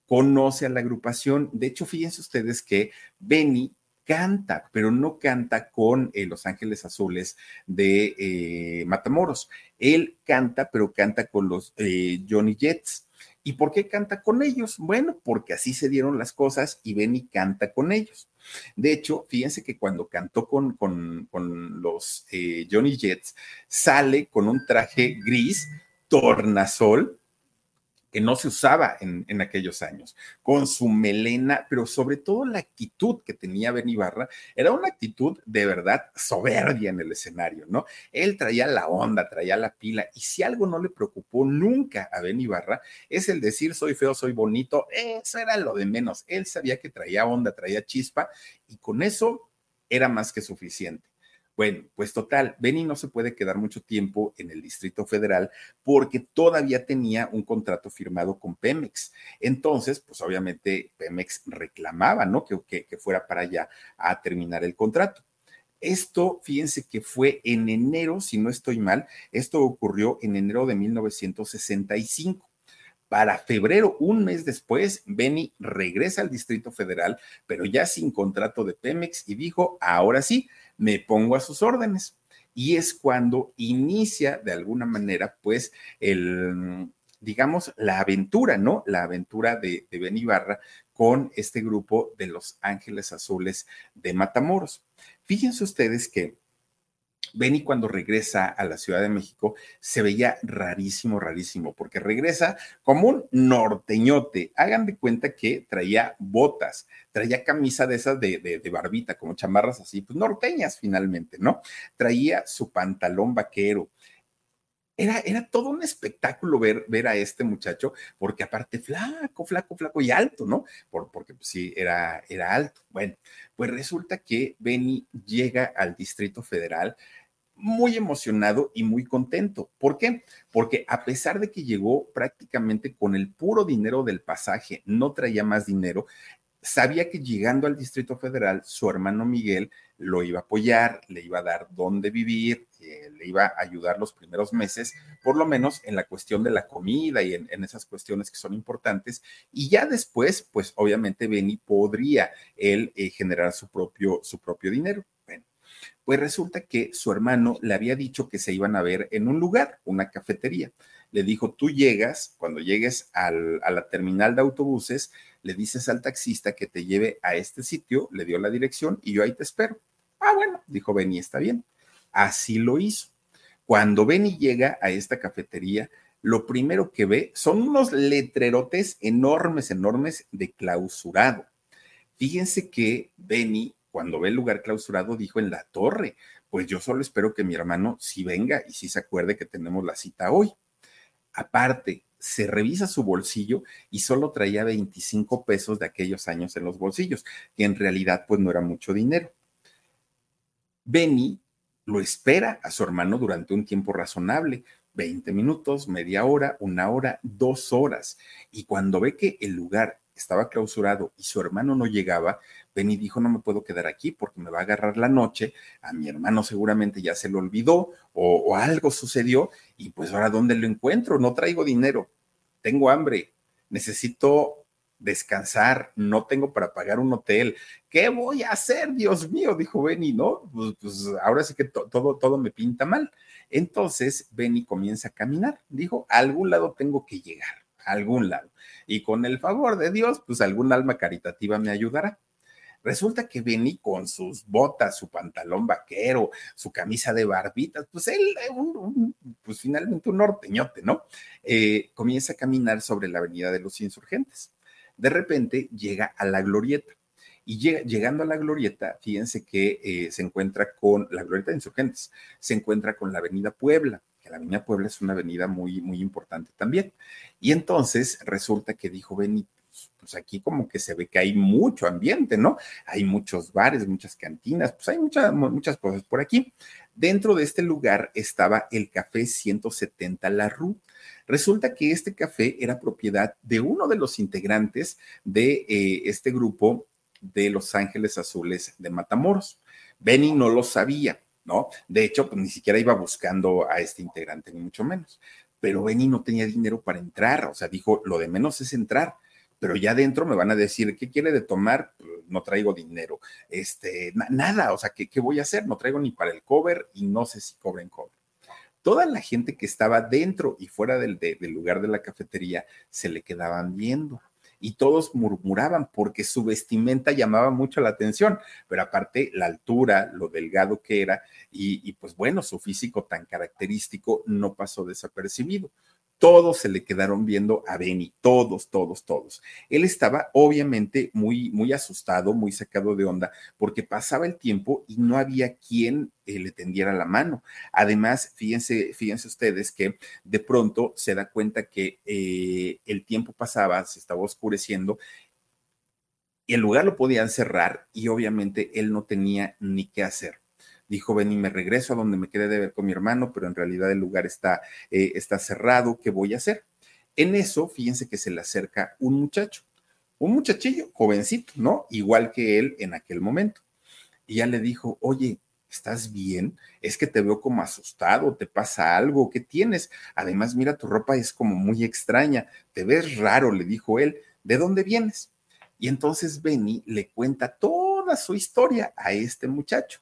Conoce a la agrupación. De hecho, fíjense ustedes que Benny canta, pero no canta con eh, Los Ángeles Azules de eh, Matamoros. Él canta, pero canta con los eh, Johnny Jets. ¿Y por qué canta con ellos? Bueno, porque así se dieron las cosas y Benny canta con ellos. De hecho, fíjense que cuando cantó con, con, los eh, Johnny Jets, sale con un traje gris, tornasol, que no se usaba en, en, aquellos años, con su melena, pero sobre todo la actitud que tenía Ben Ibarra, era una actitud de verdad soberbia en el escenario, ¿no? Él traía la onda, traía la pila, y si algo no le preocupó nunca a Ben Ibarra, es el decir soy feo, soy bonito, eso era lo de menos, él sabía que traía onda, traía chispa, y con eso era más que suficiente. Bueno, pues total, Benny no se puede quedar mucho tiempo en el Distrito Federal porque todavía tenía un contrato firmado con Pemex. Entonces, pues obviamente Pemex reclamaba, ¿no? Que, que, fuera para allá a terminar el contrato. Esto, fíjense que fue en enero, si no estoy mal, esto ocurrió en enero de 1965. Para febrero, un mes después, Benny regresa al Distrito Federal, pero ya sin contrato de Pemex y dijo, ahora sí, me pongo a sus órdenes. Y es cuando inicia de alguna manera, pues, el, digamos, la aventura, ¿no? La aventura de, de Ben Ibarra con este grupo de Los Ángeles Azules de Matamoros. Fíjense ustedes que Benny cuando regresa a la Ciudad de México se veía rarísimo, rarísimo, porque regresa como un norteñote. Hagan de cuenta que traía botas, traía camisa de esas de, de, barbita, como chamarras así, pues norteñas finalmente, ¿no? Traía su pantalón vaquero, era, era, todo un espectáculo ver, ver a este muchacho, porque aparte flaco, flaco, flaco y alto, ¿no? Por, porque pues, sí, era, era alto. Bueno, pues resulta que Benny llega al Distrito Federal muy emocionado y muy contento. ¿Por qué? Porque a pesar de que llegó prácticamente con el puro dinero del pasaje, no traía más dinero, sabía que llegando al Distrito Federal, su hermano Miguel lo iba a apoyar, le iba a dar dónde vivir, eh, le iba a ayudar los primeros meses, por lo menos en la cuestión de la comida y en, esas cuestiones que son importantes. Y ya después, pues obviamente Benny podría él eh, generar su propio, su propio dinero. Pues resulta que su hermano le había dicho que se iban a ver en un lugar, una cafetería. Le dijo, tú llegas, cuando llegues a la terminal de autobuses, le dices al taxista que te lleve a este sitio, le dio la dirección y yo ahí te espero. Ah, bueno, dijo Benny, está bien. Así lo hizo. Cuando Benny llega a esta cafetería, lo primero que ve son unos letrerotes enormes, enormes de clausurado. Fíjense que Benny, cuando ve el lugar clausurado, dijo en la torre, pues yo solo espero que mi hermano sí venga y sí se acuerde que tenemos la cita hoy. Aparte, se revisa su bolsillo y solo traía 25 pesos de aquellos años en los bolsillos, que en realidad pues no era mucho dinero. Benny lo espera a su hermano durante un tiempo razonable, 20 minutos, media hora, una hora, dos horas. Y cuando ve que el lugar estaba clausurado y su hermano no llegaba, Benny dijo, no me puedo quedar aquí porque me va a agarrar la noche, a mi hermano seguramente ya se lo olvidó o, algo sucedió y pues ahora ¿dónde lo encuentro? No traigo dinero, tengo hambre, necesito descansar, no tengo para pagar un hotel. ¿Qué voy a hacer, Dios mío? Dijo Benny, ¿no? Pues, pues ahora sí que todo, todo me pinta mal. Entonces Benny comienza a caminar. Dijo, a algún lado tengo que llegar, algún lado. Y con el favor de Dios, pues algún alma caritativa me ayudará. Resulta que Benny con sus botas, su pantalón vaquero, su camisa de barbitas, pues él, pues finalmente un norteñote, ¿no? Eh, comienza a caminar sobre la avenida de los insurgentes. De repente llega a la glorieta. Y llegando a la glorieta, fíjense que eh, se encuentra con la glorieta de insurgentes, se encuentra con la avenida Puebla, la avenida Puebla es una avenida muy, muy importante también. Y entonces resulta que dijo Benny, pues aquí como que se ve que hay mucho ambiente, ¿no? Hay muchos bares, muchas cantinas, pues hay muchas, muchas cosas por aquí. Dentro de este lugar estaba el Café 170 La Rue. Resulta que este café era propiedad de uno de los integrantes de eh, este grupo de Los Ángeles Azules de Matamoros. Benny no lo sabía, ¿no? De hecho, pues ni siquiera iba buscando a este integrante, ni mucho menos. Pero Benny no tenía dinero para entrar, o sea, dijo, lo de menos es entrar pero ya dentro me van a decir, ¿qué quiere de tomar? Pues, no traigo dinero, este, nada, o sea, ¿qué, ¿qué, voy a hacer? No traigo ni para el cover y no sé si cobren cover. Toda la gente que estaba dentro y fuera del, del lugar de la cafetería se le quedaban viendo y todos murmuraban porque su vestimenta llamaba mucho la atención, pero aparte la altura, lo delgado que era y, pues bueno, su físico tan característico no pasó desapercibido todos se le quedaron viendo a Benny, todos, todos, todos. Él estaba obviamente muy, muy asustado, muy sacado de onda, porque pasaba el tiempo y no había quien eh, le tendiera la mano. Además, fíjense, fíjense ustedes que de pronto se da cuenta que eh, el tiempo pasaba, se estaba oscureciendo y el lugar lo podían cerrar y obviamente él no tenía ni qué hacer dijo Benny, me regreso a donde me quedé de ver con mi hermano, pero en realidad el lugar está, eh, está cerrado, ¿qué voy a hacer? En eso, fíjense que se le acerca un muchacho, un muchachillo, jovencito, ¿no? Igual que él en aquel momento. Y ya le dijo, oye, ¿estás bien? Es que te veo como asustado, ¿te pasa algo? ¿Qué tienes? Además, mira, tu ropa es como muy extraña, te ves raro, le dijo él, ¿de dónde vienes? Y entonces Benny le cuenta toda su historia a este muchacho.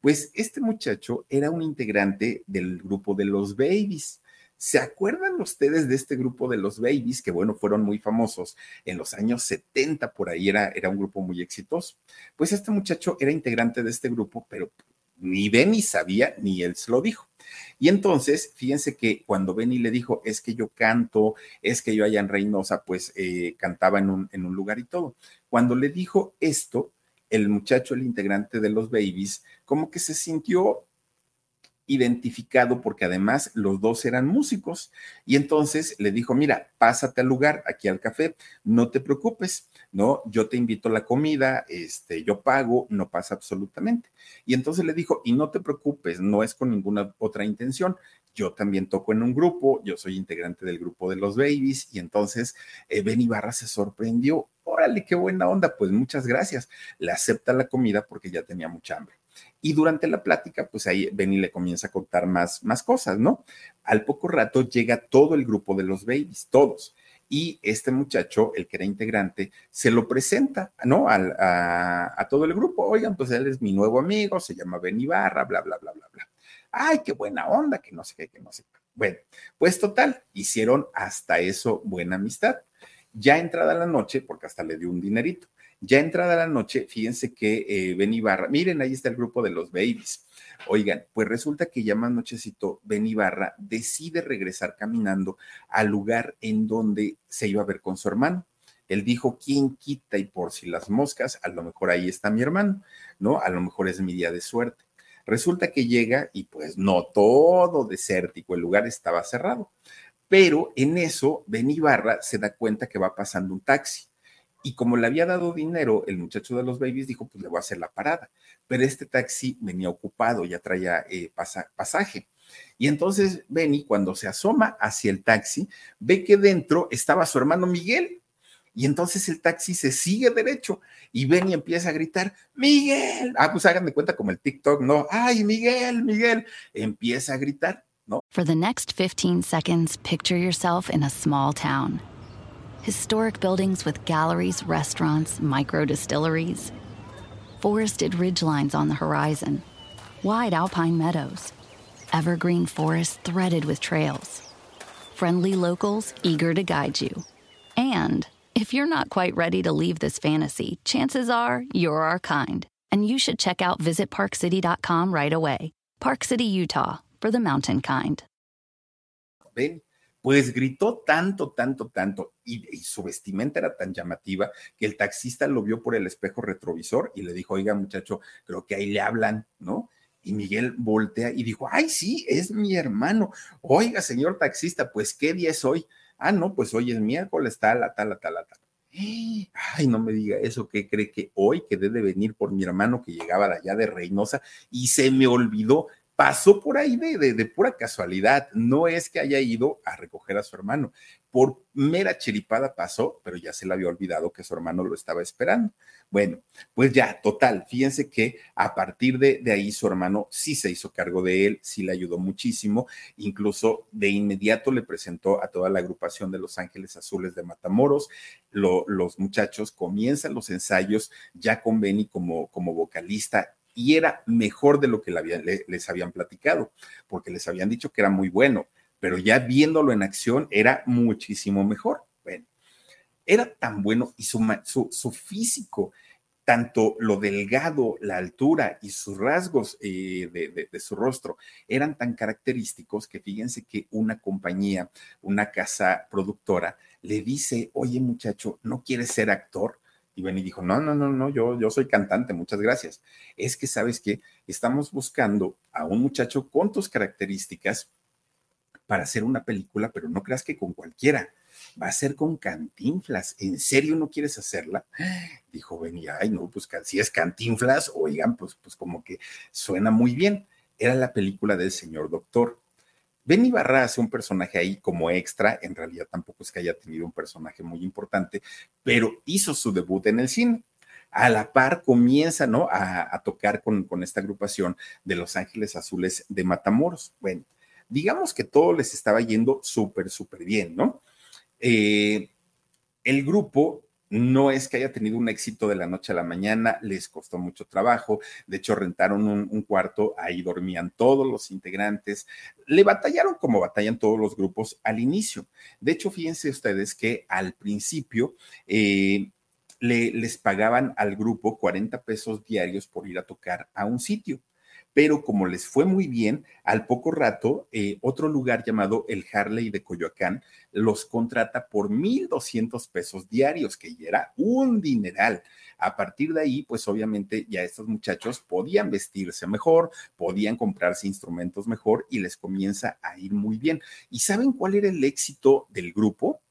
Pues este muchacho era un integrante del grupo de los Babies. ¿Se acuerdan ustedes de este grupo de los Babies, que bueno, fueron muy famosos en los años 70, por ahí era, era un grupo muy exitoso? Pues este muchacho era integrante de este grupo, pero ni Benny sabía, ni él se lo dijo. Y entonces, fíjense que cuando Benny le dijo, es que yo canto, es que yo allá en Reynosa, pues eh, cantaba en un, en un lugar y todo. Cuando le dijo esto, el muchacho, el integrante de los Babies, como que se sintió identificado porque además los dos eran músicos. Y entonces le dijo, mira, pásate al lugar, aquí al café, no te preocupes, ¿no? Yo te invito a la comida, este, yo pago, no pasa absolutamente. Y entonces le dijo, y no te preocupes, no es con ninguna otra intención. Yo también toco en un grupo, yo soy integrante del grupo de los babies, y entonces eh, Ben Ibarra se sorprendió. Órale, qué buena onda, pues muchas gracias. Le acepta la comida porque ya tenía mucha hambre. Y durante la plática, pues ahí Benny le comienza a contar más, más cosas, ¿no? Al poco rato llega todo el grupo de los babies, todos. Y este muchacho, el que era integrante, se lo presenta, ¿no? a, todo el grupo. Oigan, pues él es mi nuevo amigo, se llama Benny Barra, bla, bla, bla, bla, bla. Ay, qué buena onda, que no sé qué, que no sé qué. Bueno, pues total, hicieron hasta eso buena amistad. Ya entrada la noche, porque hasta le dio un dinerito. Ya entrada la noche, fíjense que eh, Ben Ibarra, miren, ahí está el grupo de los babies. Oigan, pues resulta que ya más nochecito, Ben Ibarra decide regresar caminando al lugar en donde se iba a ver con su hermano. Él dijo, ¿quién quita? Y por si las moscas, a lo mejor ahí está mi hermano, ¿no? A lo mejor es mi día de suerte. Resulta que llega y pues no todo desértico, el lugar estaba cerrado. Pero en eso, Ben Ibarra se da cuenta que va pasando un taxi y como le había dado dinero, el muchacho de los babies dijo, pues le voy a hacer la parada. Pero este taxi venía ocupado, ya traía eh, pasaje. Y entonces Benny, cuando se asoma hacia el taxi, ve que dentro estaba su hermano Miguel. Y entonces el taxi se sigue derecho y Benny empieza a gritar, Miguel. Ah, pues háganme cuenta como el TikTok, ¿no? Ay, Miguel, Miguel. Empieza a gritar, ¿no? For the next 15 seconds, picture yourself in a small town. Historic buildings with galleries, restaurants, micro distilleries, forested ridgelines on the horizon, wide alpine meadows, evergreen forests threaded with trails, friendly locals eager to guide you. And if you're not quite ready to leave this fantasy, chances are you're our kind, and you should check out visitparkcity.com right away. Park City, Utah, for the mountain kind. Pues gritó tanto, tanto, tanto, y, su vestimenta era tan llamativa que el taxista lo vio por el espejo retrovisor y le dijo, oiga muchacho, creo que ahí le hablan, ¿no? Y Miguel voltea y dijo, ay, sí, es mi hermano. Oiga, señor taxista, pues, ¿qué día es hoy? Ah, no, pues hoy es miércoles, tal, tal, tal, tal. Ay, no me diga eso, que cree que hoy quedé de venir por mi hermano que llegaba de allá de Reynosa y se me olvidó pasó por ahí de, de, pura casualidad, no es que haya ido a recoger a su hermano, por mera chiripada pasó, pero ya se le había olvidado que su hermano lo estaba esperando. Bueno, pues ya, total, fíjense que a partir de, ahí su hermano sí se hizo cargo de él, sí le ayudó muchísimo, incluso de inmediato le presentó a toda la agrupación de Los Ángeles Azules de Matamoros, los muchachos comienzan los ensayos ya con Benny como, como vocalista y era mejor de lo que les habían platicado, porque les habían dicho que era muy bueno, pero ya viéndolo en acción era muchísimo mejor. Bueno, era tan bueno y su, su, físico, tanto lo delgado, la altura y sus rasgos eh, de, de, su rostro eran tan característicos que fíjense que una compañía, una casa productora, le dice, oye muchacho, ¿no quieres ser actor? Y Benny dijo, no, no, no, no, yo, yo soy cantante, muchas gracias. Es que, ¿sabes que Estamos buscando a un muchacho con tus características para hacer una película, pero no creas que con cualquiera. Va a ser con Cantinflas. ¿En serio no quieres hacerla? Dijo Benny, ay, no, pues si es Cantinflas, oigan, pues, pues como que suena muy bien. Era la película del señor doctor. Benny Barra hace un personaje ahí como extra, en realidad tampoco es que haya tenido un personaje muy importante, pero hizo su debut en el cine. A la par comienza, ¿no? A, tocar con, con, esta agrupación de Los Ángeles Azules de Matamoros. Bueno, digamos que todo les estaba yendo súper, súper bien, ¿no? Eh, el grupo no es que haya tenido un éxito de la noche a la mañana, les costó mucho trabajo. De hecho, rentaron un, cuarto, ahí dormían todos los integrantes. Le batallaron como batallan todos los grupos al inicio. De hecho, fíjense ustedes que al principio eh, le, les pagaban al grupo 40 pesos diarios por ir a tocar a un sitio pero como les fue muy bien, al poco rato, eh, otro lugar llamado el Harley de Coyoacán los contrata por 1.200 pesos diarios, que ya era un dineral. A partir de ahí, pues obviamente ya estos muchachos podían vestirse mejor, podían comprarse instrumentos mejor y les comienza a ir muy bien. ¿Y saben cuál era el éxito del grupo?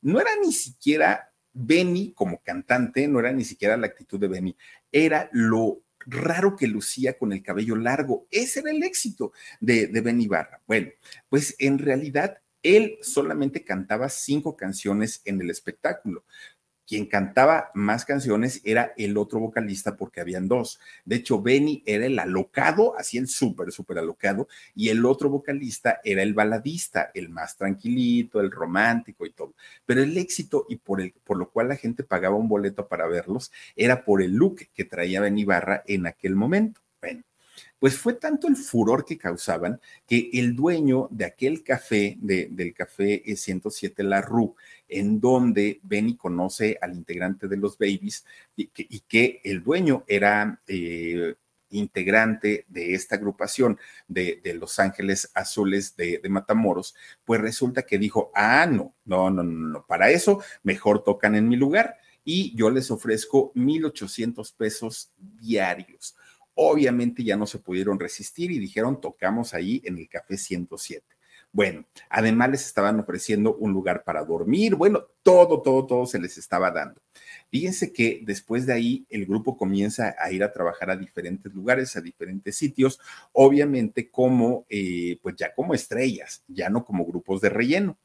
No era ni siquiera Benny como cantante, no era ni siquiera la actitud de Benny, era lo raro que lucía con el cabello largo. Ese era el éxito de, de Ben Ibarra. Bueno, pues en realidad él solamente cantaba cinco canciones en el espectáculo quien cantaba más canciones era el otro vocalista porque habían dos. De hecho, Benny era el alocado, así el súper, súper alocado, y el otro vocalista era el baladista, el más tranquilito, el romántico y todo. Pero el éxito y por, el, por lo cual la gente pagaba un boleto para verlos era por el look que traía Benny Barra en aquel momento. Bueno, pues fue tanto el furor que causaban que el dueño de aquel café, del café 107 La Rue, en donde Benny conoce al integrante de los Babies y que, el dueño era eh, integrante de esta agrupación de, Los Ángeles Azules de, Matamoros, pues resulta que dijo, ah, no, no, no, no, para eso mejor tocan en mi lugar y yo les ofrezco 1.800 pesos diarios. Obviamente ya no se pudieron resistir y dijeron, tocamos ahí en el Café 107. Bueno, además les estaban ofreciendo un lugar para dormir, bueno, todo, todo, todo se les estaba dando. Fíjense que después de ahí el grupo comienza a ir a trabajar a diferentes lugares, a diferentes sitios, obviamente como, eh, pues ya como estrellas, ya no como grupos de relleno.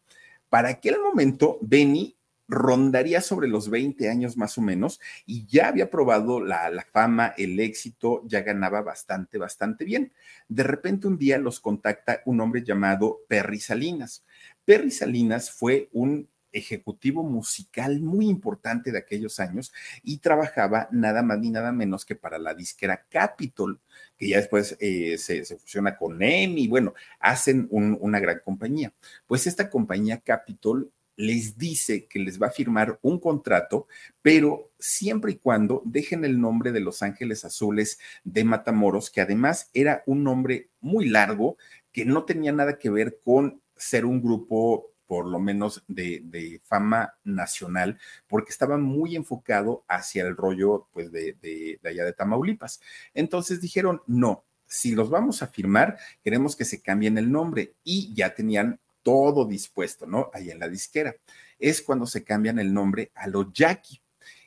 Para aquel momento, Benny rondaría sobre los 20 años más o menos y ya había probado la, fama, el éxito, ya ganaba bastante, bastante bien. De repente un día los contacta un hombre llamado Perry Salinas. Perry Salinas fue un ejecutivo musical muy importante de aquellos años y trabajaba nada más ni nada menos que para la disquera Capitol, que ya después eh, se, fusiona con EMI, bueno, hacen una gran compañía. Pues esta compañía Capitol les dice que les va a firmar un contrato, pero siempre y cuando dejen el nombre de Los Ángeles Azules de Matamoros, que además era un nombre muy largo, que no tenía nada que ver con ser un grupo por lo menos de, fama nacional, porque estaba muy enfocado hacia el rollo pues de, de allá de Tamaulipas. Entonces dijeron, no, si los vamos a firmar, queremos que se cambien el nombre y ya tenían todo dispuesto, ¿no? Ahí en la disquera. Es cuando se cambian el nombre a los Jackie.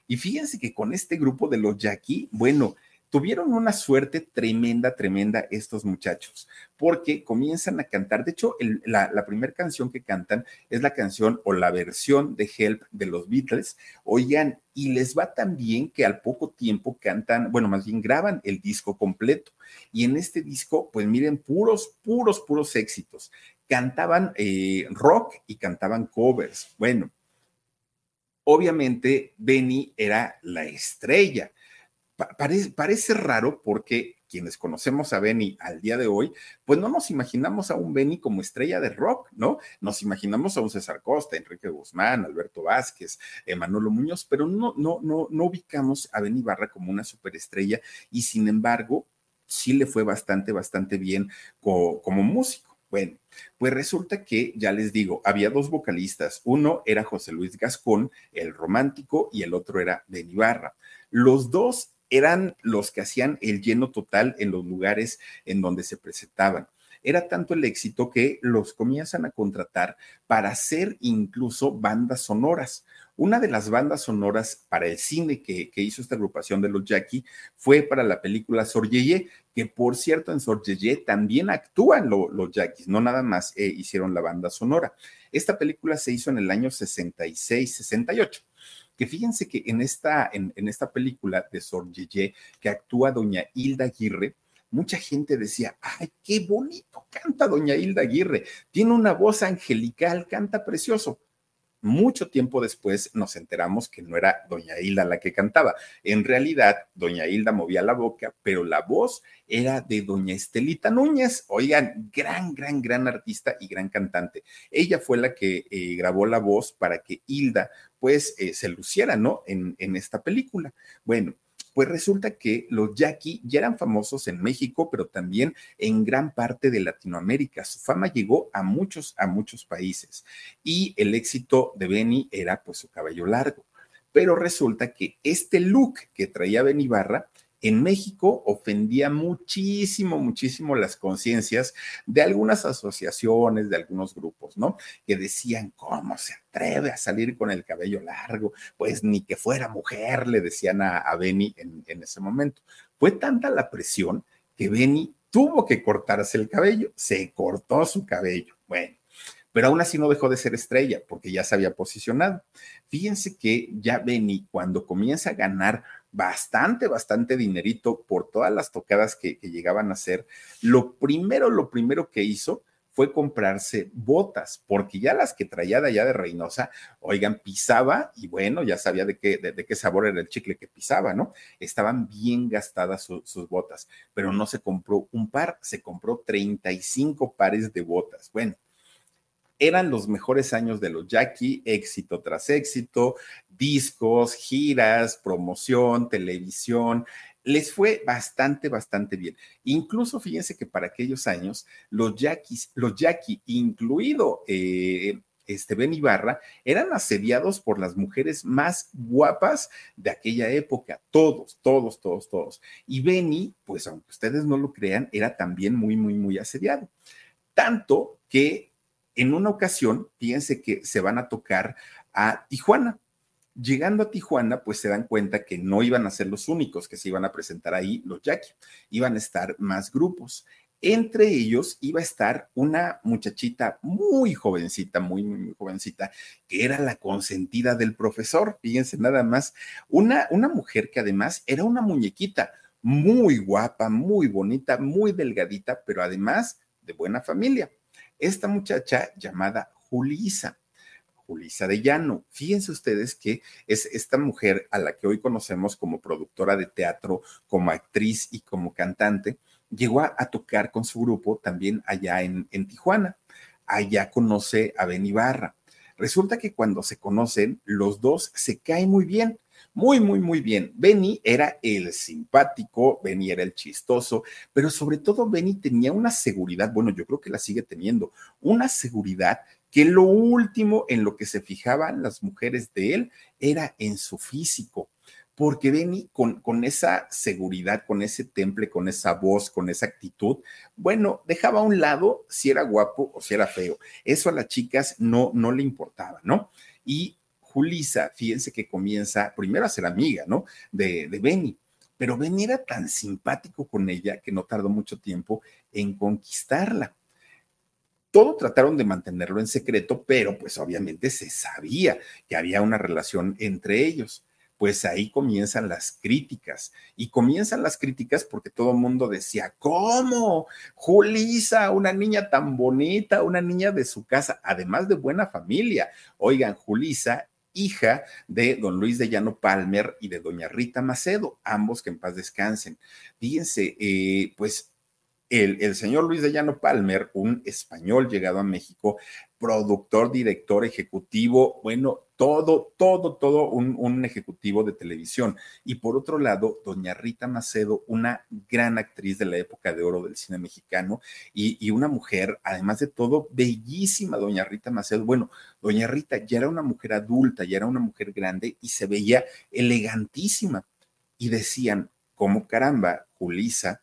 Y fíjense que con este grupo de los Jackie, bueno, tuvieron una suerte tremenda, tremenda estos muchachos, porque comienzan a cantar. De hecho, la, la primera canción que cantan es la canción o la versión de Help de los Beatles. Oigan, y les va tan bien que al poco tiempo cantan, bueno, más bien graban el disco completo. Y en este disco, pues miren, puros, puros, puros éxitos cantaban eh, rock y cantaban covers. Bueno, obviamente Benny era la estrella. parece, raro porque quienes conocemos a Benny al día de hoy, pues no nos imaginamos a un Benny como estrella de rock, ¿no? Nos imaginamos a un César Costa, Enrique Guzmán, Alberto Vázquez, Manolo Muñoz, pero no, no, no, no ubicamos a Benny Barra como una superestrella y sin embargo, sí le fue bastante, bastante bien como músico. Bueno, pues resulta que, ya les digo, había dos vocalistas. Uno era José Luis Gascón, el romántico, y el otro era Benny Barra. Los dos eran los que hacían el lleno total en los lugares en donde se presentaban. Era tanto el éxito que los comienzan a contratar para hacer incluso bandas sonoras. Una de las bandas sonoras para el cine que, hizo esta agrupación de los Jackie fue para la película Sorgeye, que por cierto en Sorgeye también actúan los Jackies, no nada más eh, hicieron la banda sonora. Esta película se hizo en el año 66-68 que fíjense que en esta, en, esta película de Sorgeye que actúa doña Hilda Aguirre, mucha gente decía, ay, qué bonito canta doña Hilda Aguirre, tiene una voz angelical, canta precioso mucho tiempo después nos enteramos que no era doña Hilda la que cantaba. En realidad, doña Hilda movía la boca, pero la voz era de doña Estelita Núñez. Oigan, gran, gran, gran artista y gran cantante. Ella fue la que eh, grabó la voz para que Hilda pues eh, se luciera, ¿no? En, en esta película. Bueno, pues resulta que los Jackie ya eran famosos en México, pero también en gran parte de Latinoamérica. Su fama llegó a muchos, a muchos países. Y el éxito de Benny era pues su cabello largo. Pero resulta que este look que traía Benny Barra en México ofendía muchísimo, muchísimo las conciencias de algunas asociaciones, de algunos grupos, ¿no? Que decían, ¿cómo se atreve a salir con el cabello largo? Pues ni que fuera mujer, le decían a, a Benny en, en ese momento. Fue tanta la presión que Benny tuvo que cortarse el cabello, se cortó su cabello. Bueno, pero aún así no dejó de ser estrella porque ya se había posicionado. Fíjense que ya Benny, cuando comienza a ganar bastante, bastante dinerito por todas las tocadas que, llegaban a hacer, lo primero, lo primero que hizo fue comprarse botas, porque ya las que traía de allá de Reynosa, oigan, pisaba y bueno, ya sabía de qué, de, qué sabor era el chicle que pisaba, ¿no? Estaban bien gastadas sus botas, pero no se compró un par, se compró 35 pares de botas. Bueno, eran los mejores años de los Jackie, éxito tras éxito, discos, giras, promoción, televisión. Les fue bastante, bastante bien. Incluso fíjense que para aquellos años, los Jackies, los Jackie, incluido eh, este Ben Ibarra, eran asediados por las mujeres más guapas de aquella época. Todos, todos, todos, todos. Y Benny, pues aunque ustedes no lo crean, era también muy, muy, muy asediado. Tanto que en una ocasión, fíjense que se van a tocar a Tijuana. Llegando a Tijuana, pues se dan cuenta que no iban a ser los únicos que se iban a presentar ahí, los Jackie, iban a estar más grupos. Entre ellos iba a estar una muchachita muy jovencita, muy, muy, jovencita, que era la consentida del profesor. Fíjense nada más, una, una mujer que además era una muñequita muy guapa, muy bonita, muy delgadita, pero además de buena familia esta muchacha llamada Julisa. Julisa de Llano. Fíjense ustedes que es esta mujer a la que hoy conocemos como productora de teatro, como actriz y como cantante, llegó a, tocar con su grupo también allá en, Tijuana. Allá conoce a Ben Ibarra. Resulta que cuando se conocen, los dos se caen muy bien muy, muy, muy bien. Benny era el simpático, Benny era el chistoso, pero sobre todo Benny tenía una seguridad, bueno, yo creo que la sigue teniendo, una seguridad que lo último en lo que se fijaban las mujeres de él era en su físico porque Benny con, con, esa seguridad, con ese temple, con esa voz, con esa actitud, bueno, dejaba a un lado si era guapo o si era feo. Eso a las chicas no, no le importaba, ¿no? Y Julisa, fíjense que comienza primero a ser amiga, ¿no? De, de Benny. Pero Benny era tan simpático con ella que no tardó mucho tiempo en conquistarla. Todo trataron de mantenerlo en secreto, pero pues obviamente se sabía que había una relación entre ellos pues ahí comienzan las críticas. Y comienzan las críticas porque todo el mundo decía, ¿cómo? Julisa, una niña tan bonita, una niña de su casa, además de buena familia. Oigan, Julisa hija de don Luis de Llano Palmer y de doña Rita Macedo, ambos que en paz descansen. Fíjense, eh, pues el, señor Luis de Llano Palmer, un español llegado a México, productor, director, ejecutivo, bueno, todo, todo, todo un, ejecutivo de televisión. Y por otro lado, doña Rita Macedo, una gran actriz de la época de oro del cine mexicano y, y una mujer, además de todo, bellísima, doña Rita Macedo. Bueno, doña Rita ya era una mujer adulta, ya era una mujer grande y se veía elegantísima. Y decían, ¿cómo caramba, Julisa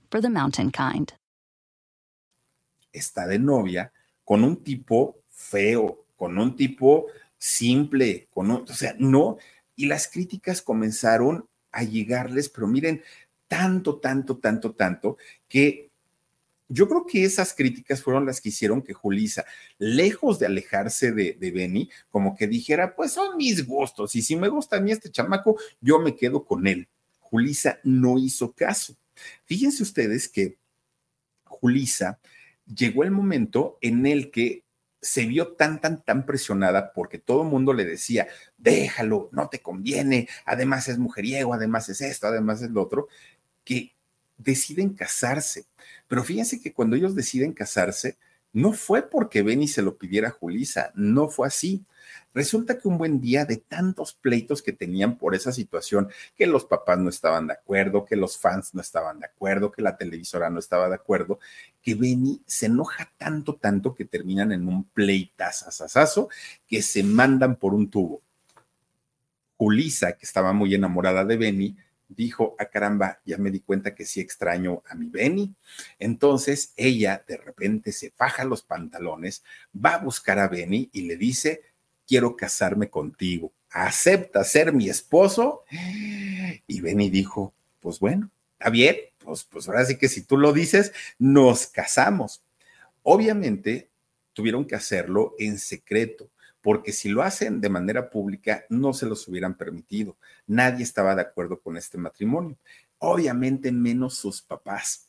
for the mountain kind. Está de novia con un tipo feo, con un tipo simple, con, o sea, no. Y las críticas comenzaron a llegarles, pero miren, tanto, tanto, tanto, tanto, que yo creo que esas críticas fueron las que hicieron que Julisa, lejos de alejarse de, de Benny, como que dijera, pues son mis gustos, y si me gusta a mí este chamaco, yo me quedo con él. Julisa no hizo caso. Fíjense ustedes que Julisa llegó el momento en el que se vio tan, tan, tan presionada porque todo el mundo le decía, déjalo, no te conviene, además es mujeriego, además es esto, además es lo otro, que deciden casarse. Pero fíjense que cuando ellos deciden casarse, no fue porque Benny se lo pidiera a Julisa, no fue así. Resulta que un buen día de tantos pleitos que tenían por esa situación, que los papás no estaban de acuerdo, que los fans no estaban de acuerdo, que la televisora no estaba de acuerdo, que Benny se enoja tanto, tanto que terminan en un pleitazazazazo que se mandan por un tubo. Julisa, que estaba muy enamorada de Benny, dijo, a ah, caramba, ya me di cuenta que sí extraño a mi Benny. Entonces ella de repente se faja los pantalones, va a buscar a Benny y le dice, quiero casarme contigo, acepta ser mi esposo. Y Benny dijo, pues bueno, está bien, pues, pues ahora sí que si tú lo dices, nos casamos. Obviamente tuvieron que hacerlo en secreto porque si lo hacen de manera pública, no se los hubieran permitido. Nadie estaba de acuerdo con este matrimonio. Obviamente menos sus papás.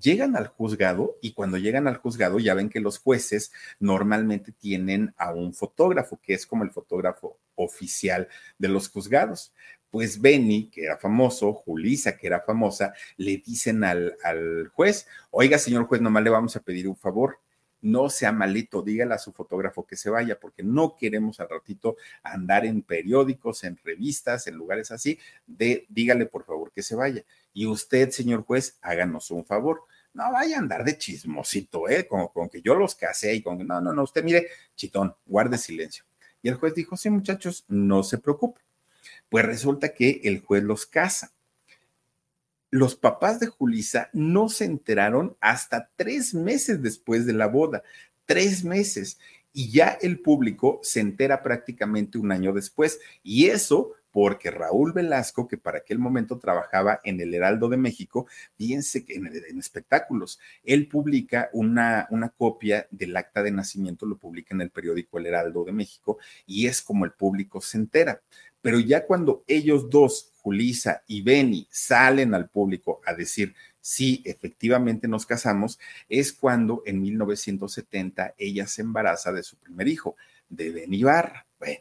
Llegan al juzgado y cuando llegan al juzgado ya ven que los jueces normalmente tienen a un fotógrafo, que es como el fotógrafo oficial de los juzgados. Pues Benny, que era famoso, Julisa, que era famosa, le dicen al, al juez, oiga, señor juez, nomás le vamos a pedir un favor no sea malito, dígale a su fotógrafo que se vaya, porque no queremos al ratito andar en periódicos, en revistas, en lugares así, de dígale por favor que se vaya. Y usted, señor juez, háganos un favor. No vaya a andar de chismosito, ¿eh? Como con que yo los casé y con no, no, no, usted mire, chitón, guarde silencio. Y el juez dijo, sí, muchachos, no se preocupe. Pues resulta que el juez los casa los papás de Julisa no se enteraron hasta tres meses después de la boda, tres meses. Y ya el público se entera prácticamente un año después. Y eso porque Raúl Velasco, que para aquel momento trabajaba en el Heraldo de México, fíjense que en, en, espectáculos, él publica una, una copia del acta de nacimiento, lo publica en el periódico El Heraldo de México, y es como el público se entera. Pero ya cuando ellos dos, Julisa y Benny, salen al público a decir, sí, efectivamente nos casamos, es cuando en 1970 ella se embaraza de su primer hijo, de Benny Barra. Bueno,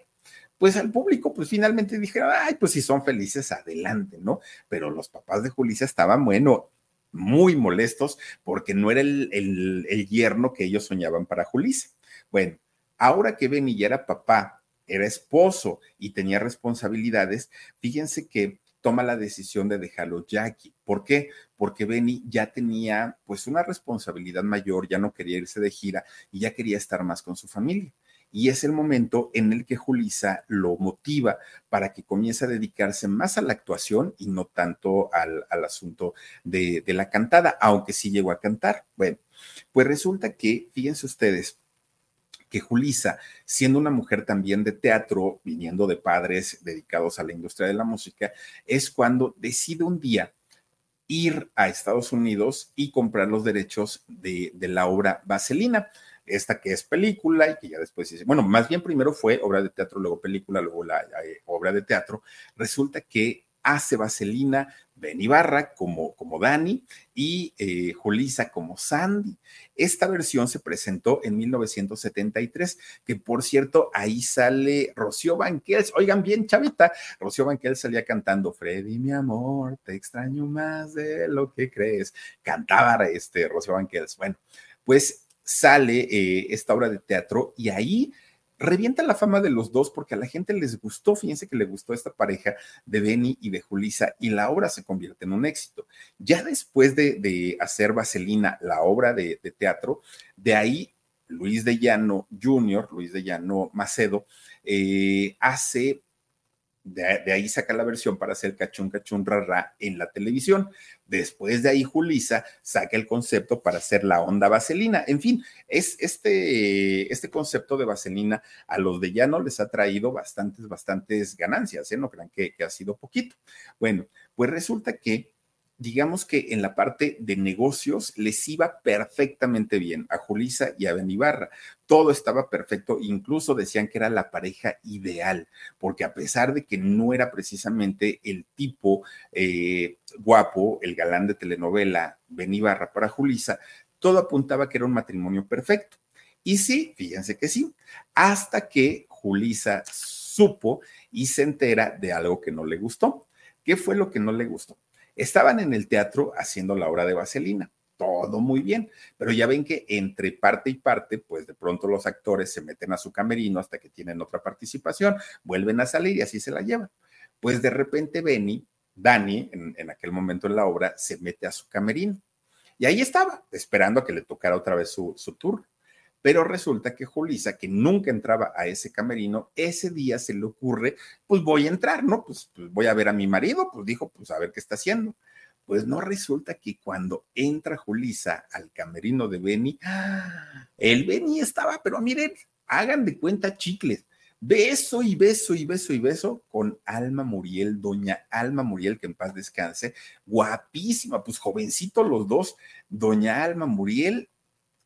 pues al público, pues finalmente dijeron, ay, pues si son felices, adelante, ¿no? Pero los papás de Julisa estaban, bueno, muy molestos porque no era el, el, el yerno que ellos soñaban para Julisa. Bueno, ahora que Benny ya era papá era esposo y tenía responsabilidades, fíjense que toma la decisión de dejarlo Jackie. ¿Por qué? Porque Benny ya tenía pues una responsabilidad mayor, ya no quería irse de gira y ya quería estar más con su familia. Y es el momento en el que Julisa lo motiva para que comience a dedicarse más a la actuación y no tanto al, al asunto de, de la cantada, aunque sí llegó a cantar. Bueno, pues resulta que, fíjense ustedes, que Julisa, siendo una mujer también de teatro, viniendo de padres dedicados a la industria de la música, es cuando decide un día ir a Estados Unidos y comprar los derechos de, la obra Vaselina esta que es película y que ya después dice, bueno, más bien primero fue obra de teatro, luego película, luego la eh, obra de teatro, resulta que hace Vaselina Ben Ibarra como, como Dani y eh, Julisa como Sandy. Esta versión se presentó en 1973, que por cierto, ahí sale Rocío Banquels. Oigan bien, chavita, Rocío Banquels salía cantando, Freddy, mi amor, te extraño más de lo que crees. Cantaba este Rocío Banquels. Bueno, pues sale eh, esta obra de teatro y ahí revienta la fama de los dos porque a la gente les gustó, fíjense que le gustó esta pareja de Benny y de Julisa y la obra se convierte en un éxito. Ya después de, hacer Vaselina, la obra de, teatro, de ahí Luis de Llano Jr., Luis de Llano Macedo, eh, hace de, ahí saca la versión para hacer cachún cachún rara en la televisión. Después de ahí Julisa saca el concepto para hacer la onda vaselina. En fin, es este, este concepto de vaselina a los de llano les ha traído bastantes, bastantes ganancias, ¿eh? No crean que ha sido poquito. Bueno, pues resulta que digamos que en la parte de negocios les iba perfectamente bien a Julisa y a Benibarra. Todo estaba perfecto, incluso decían que era la pareja ideal, porque a pesar de que no era precisamente el tipo eh, guapo, el galán de telenovela Benibarra para Julisa, todo apuntaba que era un matrimonio perfecto. Y sí, fíjense que sí, hasta que Julisa supo y se entera de algo que no le gustó. ¿Qué fue lo que no le gustó? Estaban en el teatro haciendo la obra de Vaselina, todo muy bien, pero ya ven que entre parte y parte, pues de pronto los actores se meten a su camerino hasta que tienen otra participación, vuelven a salir y así se la llevan. Pues de repente Benny, Dani, en, aquel momento en la obra, se mete a su camerino. Y ahí estaba, esperando a que le tocara otra vez su, su turno. Pero resulta que Julisa, que nunca entraba a ese camerino, ese día se le ocurre, pues voy a entrar, ¿no? Pues, pues, voy a ver a mi marido, pues dijo, pues a ver qué está haciendo. Pues no resulta que cuando entra Julisa al camerino de Benny, el Benny estaba, pero miren, hagan de cuenta chicles, beso y beso y beso y beso con Alma Muriel, doña Alma Muriel, que en paz descanse, guapísima, pues jovencito los dos, doña Alma Muriel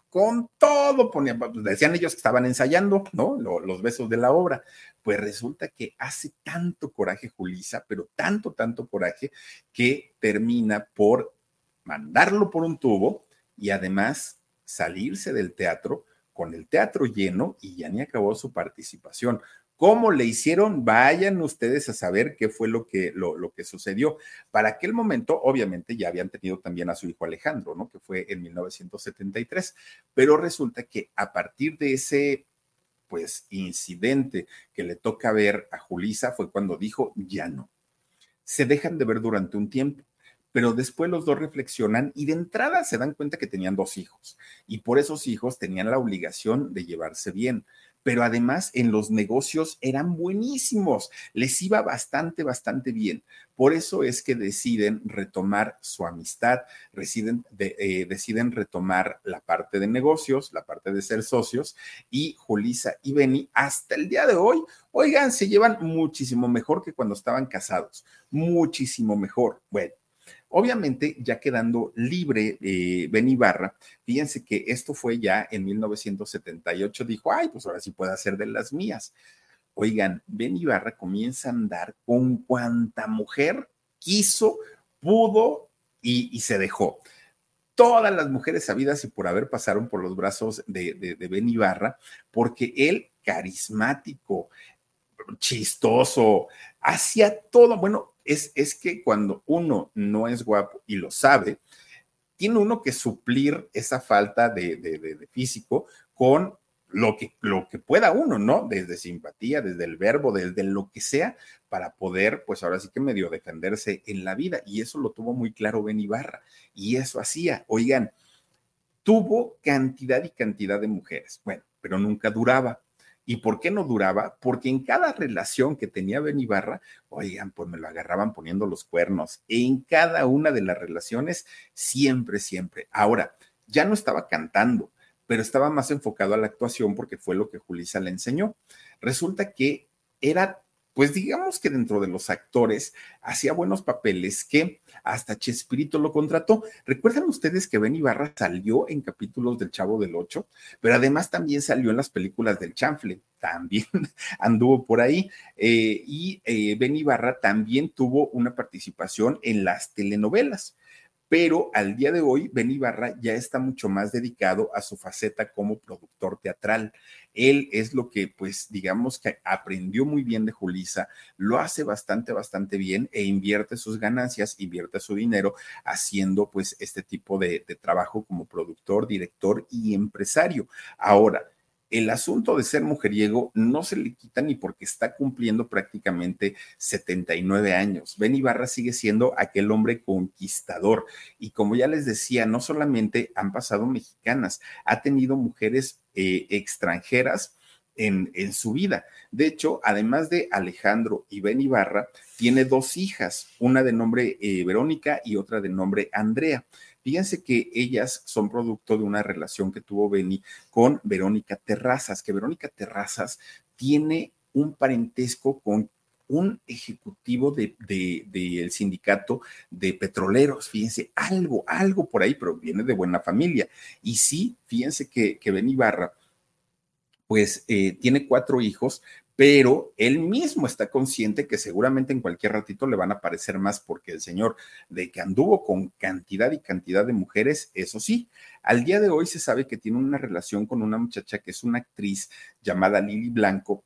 con todo, ponían, pues, decían ellos que estaban ensayando, ¿no? Los besos de la obra. Pues resulta que hace tanto coraje Julisa, pero tanto, tanto coraje, que termina por mandarlo por un tubo y además salirse del teatro con el teatro lleno y ya ni acabó su participación. ¿Cómo le hicieron? Vayan ustedes a saber qué fue lo que, lo, que sucedió. Para aquel momento, obviamente, ya habían tenido también a su hijo Alejandro, ¿no? Que fue en 1973. Pero resulta que a partir de ese, pues, incidente que le toca ver a Julisa, fue cuando dijo, ya no. Se dejan de ver durante un tiempo pero después los dos reflexionan y de entrada se dan cuenta que tenían dos hijos y por esos hijos tenían la obligación de llevarse bien pero además en los negocios eran buenísimos, les iba bastante, bastante bien. Por eso es que deciden retomar su amistad, eh, deciden retomar la parte de negocios, la parte de ser socios, y Julisa y Benny hasta el día de hoy, oigan, se llevan muchísimo mejor que cuando estaban casados, muchísimo mejor. Bueno, Obviamente, ya quedando libre eh, Ben Ibarra, fíjense que esto fue ya en 1978, dijo, ay, pues ahora sí puede hacer de las mías. Oigan, Ben Ibarra comienza a andar con cuanta mujer quiso, pudo y, se dejó. Todas las mujeres sabidas y por haber pasaron por los brazos de, de, de Ben Ibarra, porque él, carismático, chistoso, hacía todo, bueno, es, que cuando uno no es guapo y lo sabe, tiene uno que suplir esa falta de, físico con lo que, lo que pueda uno, ¿no? Desde simpatía, desde el verbo, desde lo que sea, para poder, pues ahora sí que medio defenderse en la vida. Y eso lo tuvo muy claro Ben Ibarra. Y eso hacía, oigan, tuvo cantidad y cantidad de mujeres. Bueno, pero nunca duraba. ¿Y por qué no duraba? Porque en cada relación que tenía Ben Ibarra, oigan, pues me lo agarraban poniendo los cuernos. En cada una de las relaciones, siempre, siempre. Ahora, ya no estaba cantando, pero estaba más enfocado a la actuación porque fue lo que Julisa le enseñó. Resulta que era pues digamos que dentro de los actores hacía buenos papeles que hasta Chespirito lo contrató. ¿Recuerdan ustedes que Ben Ibarra salió en capítulos del Chavo del Ocho? Pero además también salió en las películas del Chanfle, también anduvo por ahí. Eh, y eh, Ben Ibarra también tuvo una participación en las telenovelas pero al día de hoy Ben Ibarra ya está mucho más dedicado a su faceta como productor teatral. Él es lo que, pues, digamos que aprendió muy bien de Julisa, lo hace bastante, bastante bien e invierte sus ganancias, invierte su dinero haciendo, pues, este tipo de, de trabajo como productor, director y empresario. Ahora, el asunto de ser mujeriego no se le quita ni porque está cumpliendo prácticamente 79 años. Ben Ibarra sigue siendo aquel hombre conquistador y como ya les decía, no solamente han pasado mexicanas, ha tenido mujeres eh, extranjeras en, su vida. De hecho, además de Alejandro y Ben Ibarra, tiene dos hijas, una de nombre eh, Verónica y otra de nombre Andrea. Fíjense que ellas son producto de una relación que tuvo Benny con Verónica Terrazas, que Verónica Terrazas tiene un parentesco con un ejecutivo del de, sindicato de petroleros. Fíjense, algo, algo por ahí, pero viene de buena familia. Y sí, fíjense que, que Ben Ibarra, pues eh, tiene cuatro hijos, pero él mismo está consciente que seguramente en cualquier ratito le van a aparecer más porque el señor de que anduvo con cantidad y cantidad de mujeres, eso sí, al día de hoy se sabe que tiene una relación con una muchacha que es una actriz llamada Lili Blanco,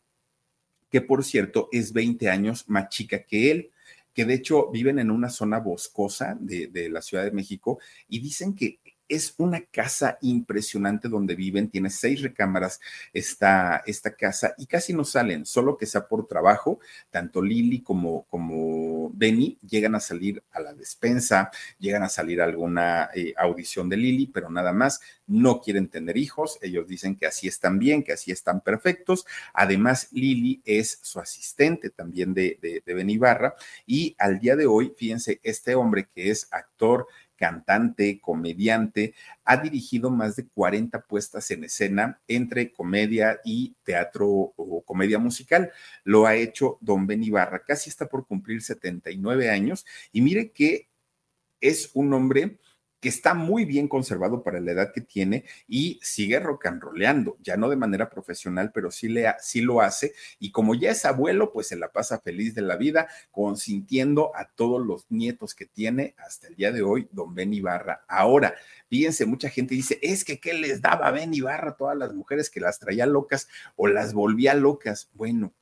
que por cierto es 20 años más chica que él que de hecho viven en una zona boscosa de, de, la Ciudad de México y dicen que es una casa impresionante donde viven, tiene seis recámaras esta, esta casa y casi no salen, solo que sea por trabajo, tanto Lili como, como Benny llegan a salir a la despensa, llegan a salir a alguna eh, audición de Lili, pero nada más, no quieren tener hijos, ellos dicen que así están bien, que así están perfectos, además Lili es su asistente también de, de, de Benny Barra y al día de hoy, fíjense, este hombre que es actor, cantante, comediante, ha dirigido más de 40 puestas en escena entre comedia y teatro o comedia musical. Lo ha hecho Don Ben Ibarra, casi está por cumplir 79 años y mire que es un hombre que está muy bien conservado para la edad que tiene y sigue rock and ya no de manera profesional, pero sí, le, sí lo hace. Y como ya es abuelo, pues se la pasa feliz de la vida, consintiendo a todos los nietos que tiene hasta el día de hoy, don Ben Ibarra. Ahora, fíjense, mucha gente dice, es que ¿qué les daba Ben Ibarra a todas las mujeres que las traía locas o las volvía locas? Bueno,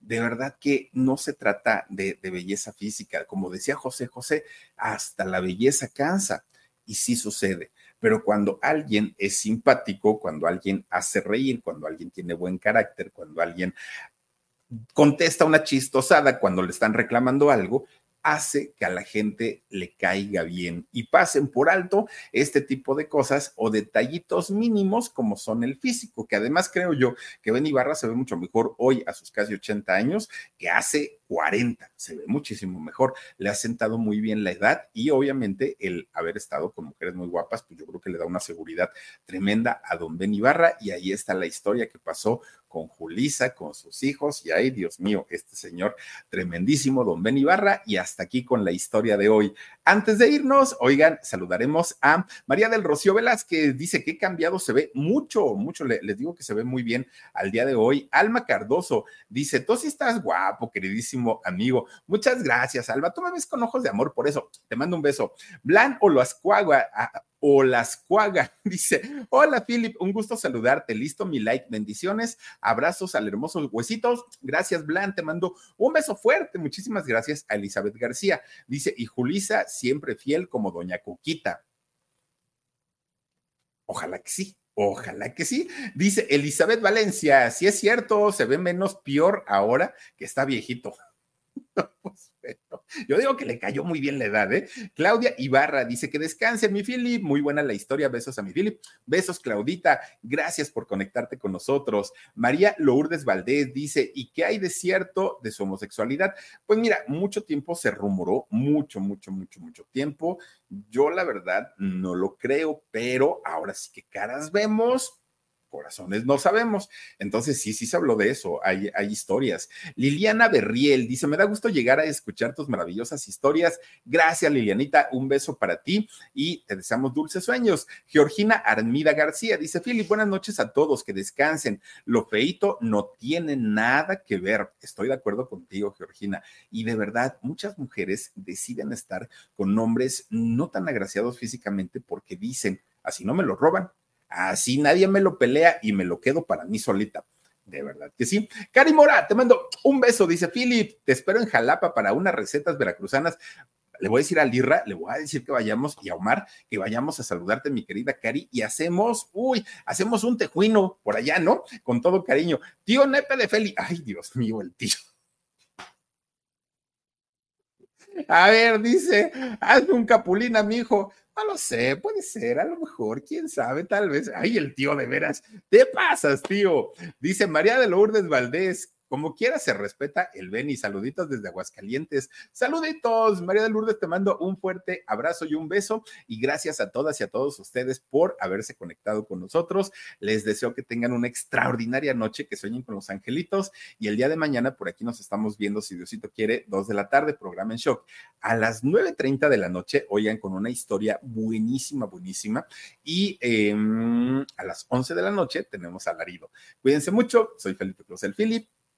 de verdad que no se trata de, belleza física. Como decía José José, hasta la belleza cansa y sí sucede. Pero cuando alguien es simpático, cuando alguien hace reír, cuando alguien tiene buen carácter, cuando alguien contesta una chistosada cuando le están reclamando algo, hace que a la gente le caiga bien y pasen por alto este tipo de cosas o detallitos mínimos como son el físico, que además creo yo que Ben Ibarra se ve mucho mejor hoy a sus casi 80 años que hace 40, se ve muchísimo mejor, le ha sentado muy bien la edad y obviamente el haber estado con mujeres muy guapas, pues yo creo que le da una seguridad tremenda a don Ben Ibarra y ahí está la historia que pasó con Julisa, con sus hijos, y ay, Dios mío, este señor tremendísimo, don Ben Ibarra, y hasta aquí con la historia de hoy. Antes de irnos, oigan, saludaremos a María del Rocío Velázquez, dice que cambiado se ve mucho, mucho, le, les digo que se ve muy bien al día de hoy. Alma Cardoso dice, tú sí estás guapo, queridísimo amigo. Muchas gracias, Alma, tú me ves con ojos de amor, por eso te mando un beso. Blan o lo ascuagua, o las cuaga. Dice, hola Philip, un gusto saludarte. Listo mi like, bendiciones, abrazos al hermoso huesitos. Gracias, Blan, te mando un beso fuerte. Muchísimas gracias a Elizabeth García. Dice, y Julisa, siempre fiel como doña Coquita. Ojalá que sí. Ojalá que sí. Dice Elizabeth Valencia, si es cierto, se ve menos peor ahora que está viejito. pues, yo digo que le cayó muy bien la edad, ¿eh? Claudia Ibarra dice que descanse, mi Philip. Muy buena la historia. Besos a mi Philip. Besos, Claudita. Gracias por conectarte con nosotros. María Lourdes Valdés dice: ¿Y qué hay de cierto de su homosexualidad? Pues mira, mucho tiempo se rumoró, mucho, mucho, mucho, mucho tiempo. Yo, la verdad, no lo creo, pero ahora sí que caras vemos corazones no sabemos. Entonces, sí, sí se habló de eso, hay, hay historias. Liliana Berriel dice, me da gusto llegar a escuchar tus maravillosas historias. Gracias, Lilianita, un beso para ti y te deseamos dulces sueños. Georgina Armida García dice, Philip, buenas noches a todos, que descansen. Lo feito no tiene nada que ver. Estoy de acuerdo contigo, Georgina. Y de verdad, muchas mujeres deciden estar con hombres no tan agraciados físicamente porque dicen, así no me lo roban, Así nadie me lo pelea y me lo quedo para mí solita. De verdad que sí. Cari Mora, te mando un beso, dice Philip. Te espero en Jalapa para unas recetas veracruzanas. Le voy a decir a Lirra, le voy a decir que vayamos y a Omar, que vayamos a saludarte, mi querida Cari, y hacemos, uy, hacemos un tejuino por allá, ¿no? Con todo cariño. Tío Nepe de Feli, ay, Dios mío, el tío. A ver, dice, hazme un capulín mi hijo. No lo sé, puede ser, a lo mejor, quién sabe, tal vez. Ay, el tío de veras, te pasas, tío. Dice María de Lourdes Valdés, como quiera se respeta el Beni. Saluditos desde Aguascalientes. Saluditos, María de Lourdes, te mando un fuerte abrazo y un beso. Y gracias a todas y a todos ustedes por haberse conectado con nosotros. Les deseo que tengan una extraordinaria noche, que sueñen con los angelitos. Y el día de mañana por aquí nos estamos viendo, si Diosito quiere, dos de la tarde, programa en shock. A las 9.30 de la noche, oigan, con una historia buenísima, buenísima. Y eh, a las 11 de la noche tenemos alarido. Cuídense mucho. Soy Felipe Cruz el Philip.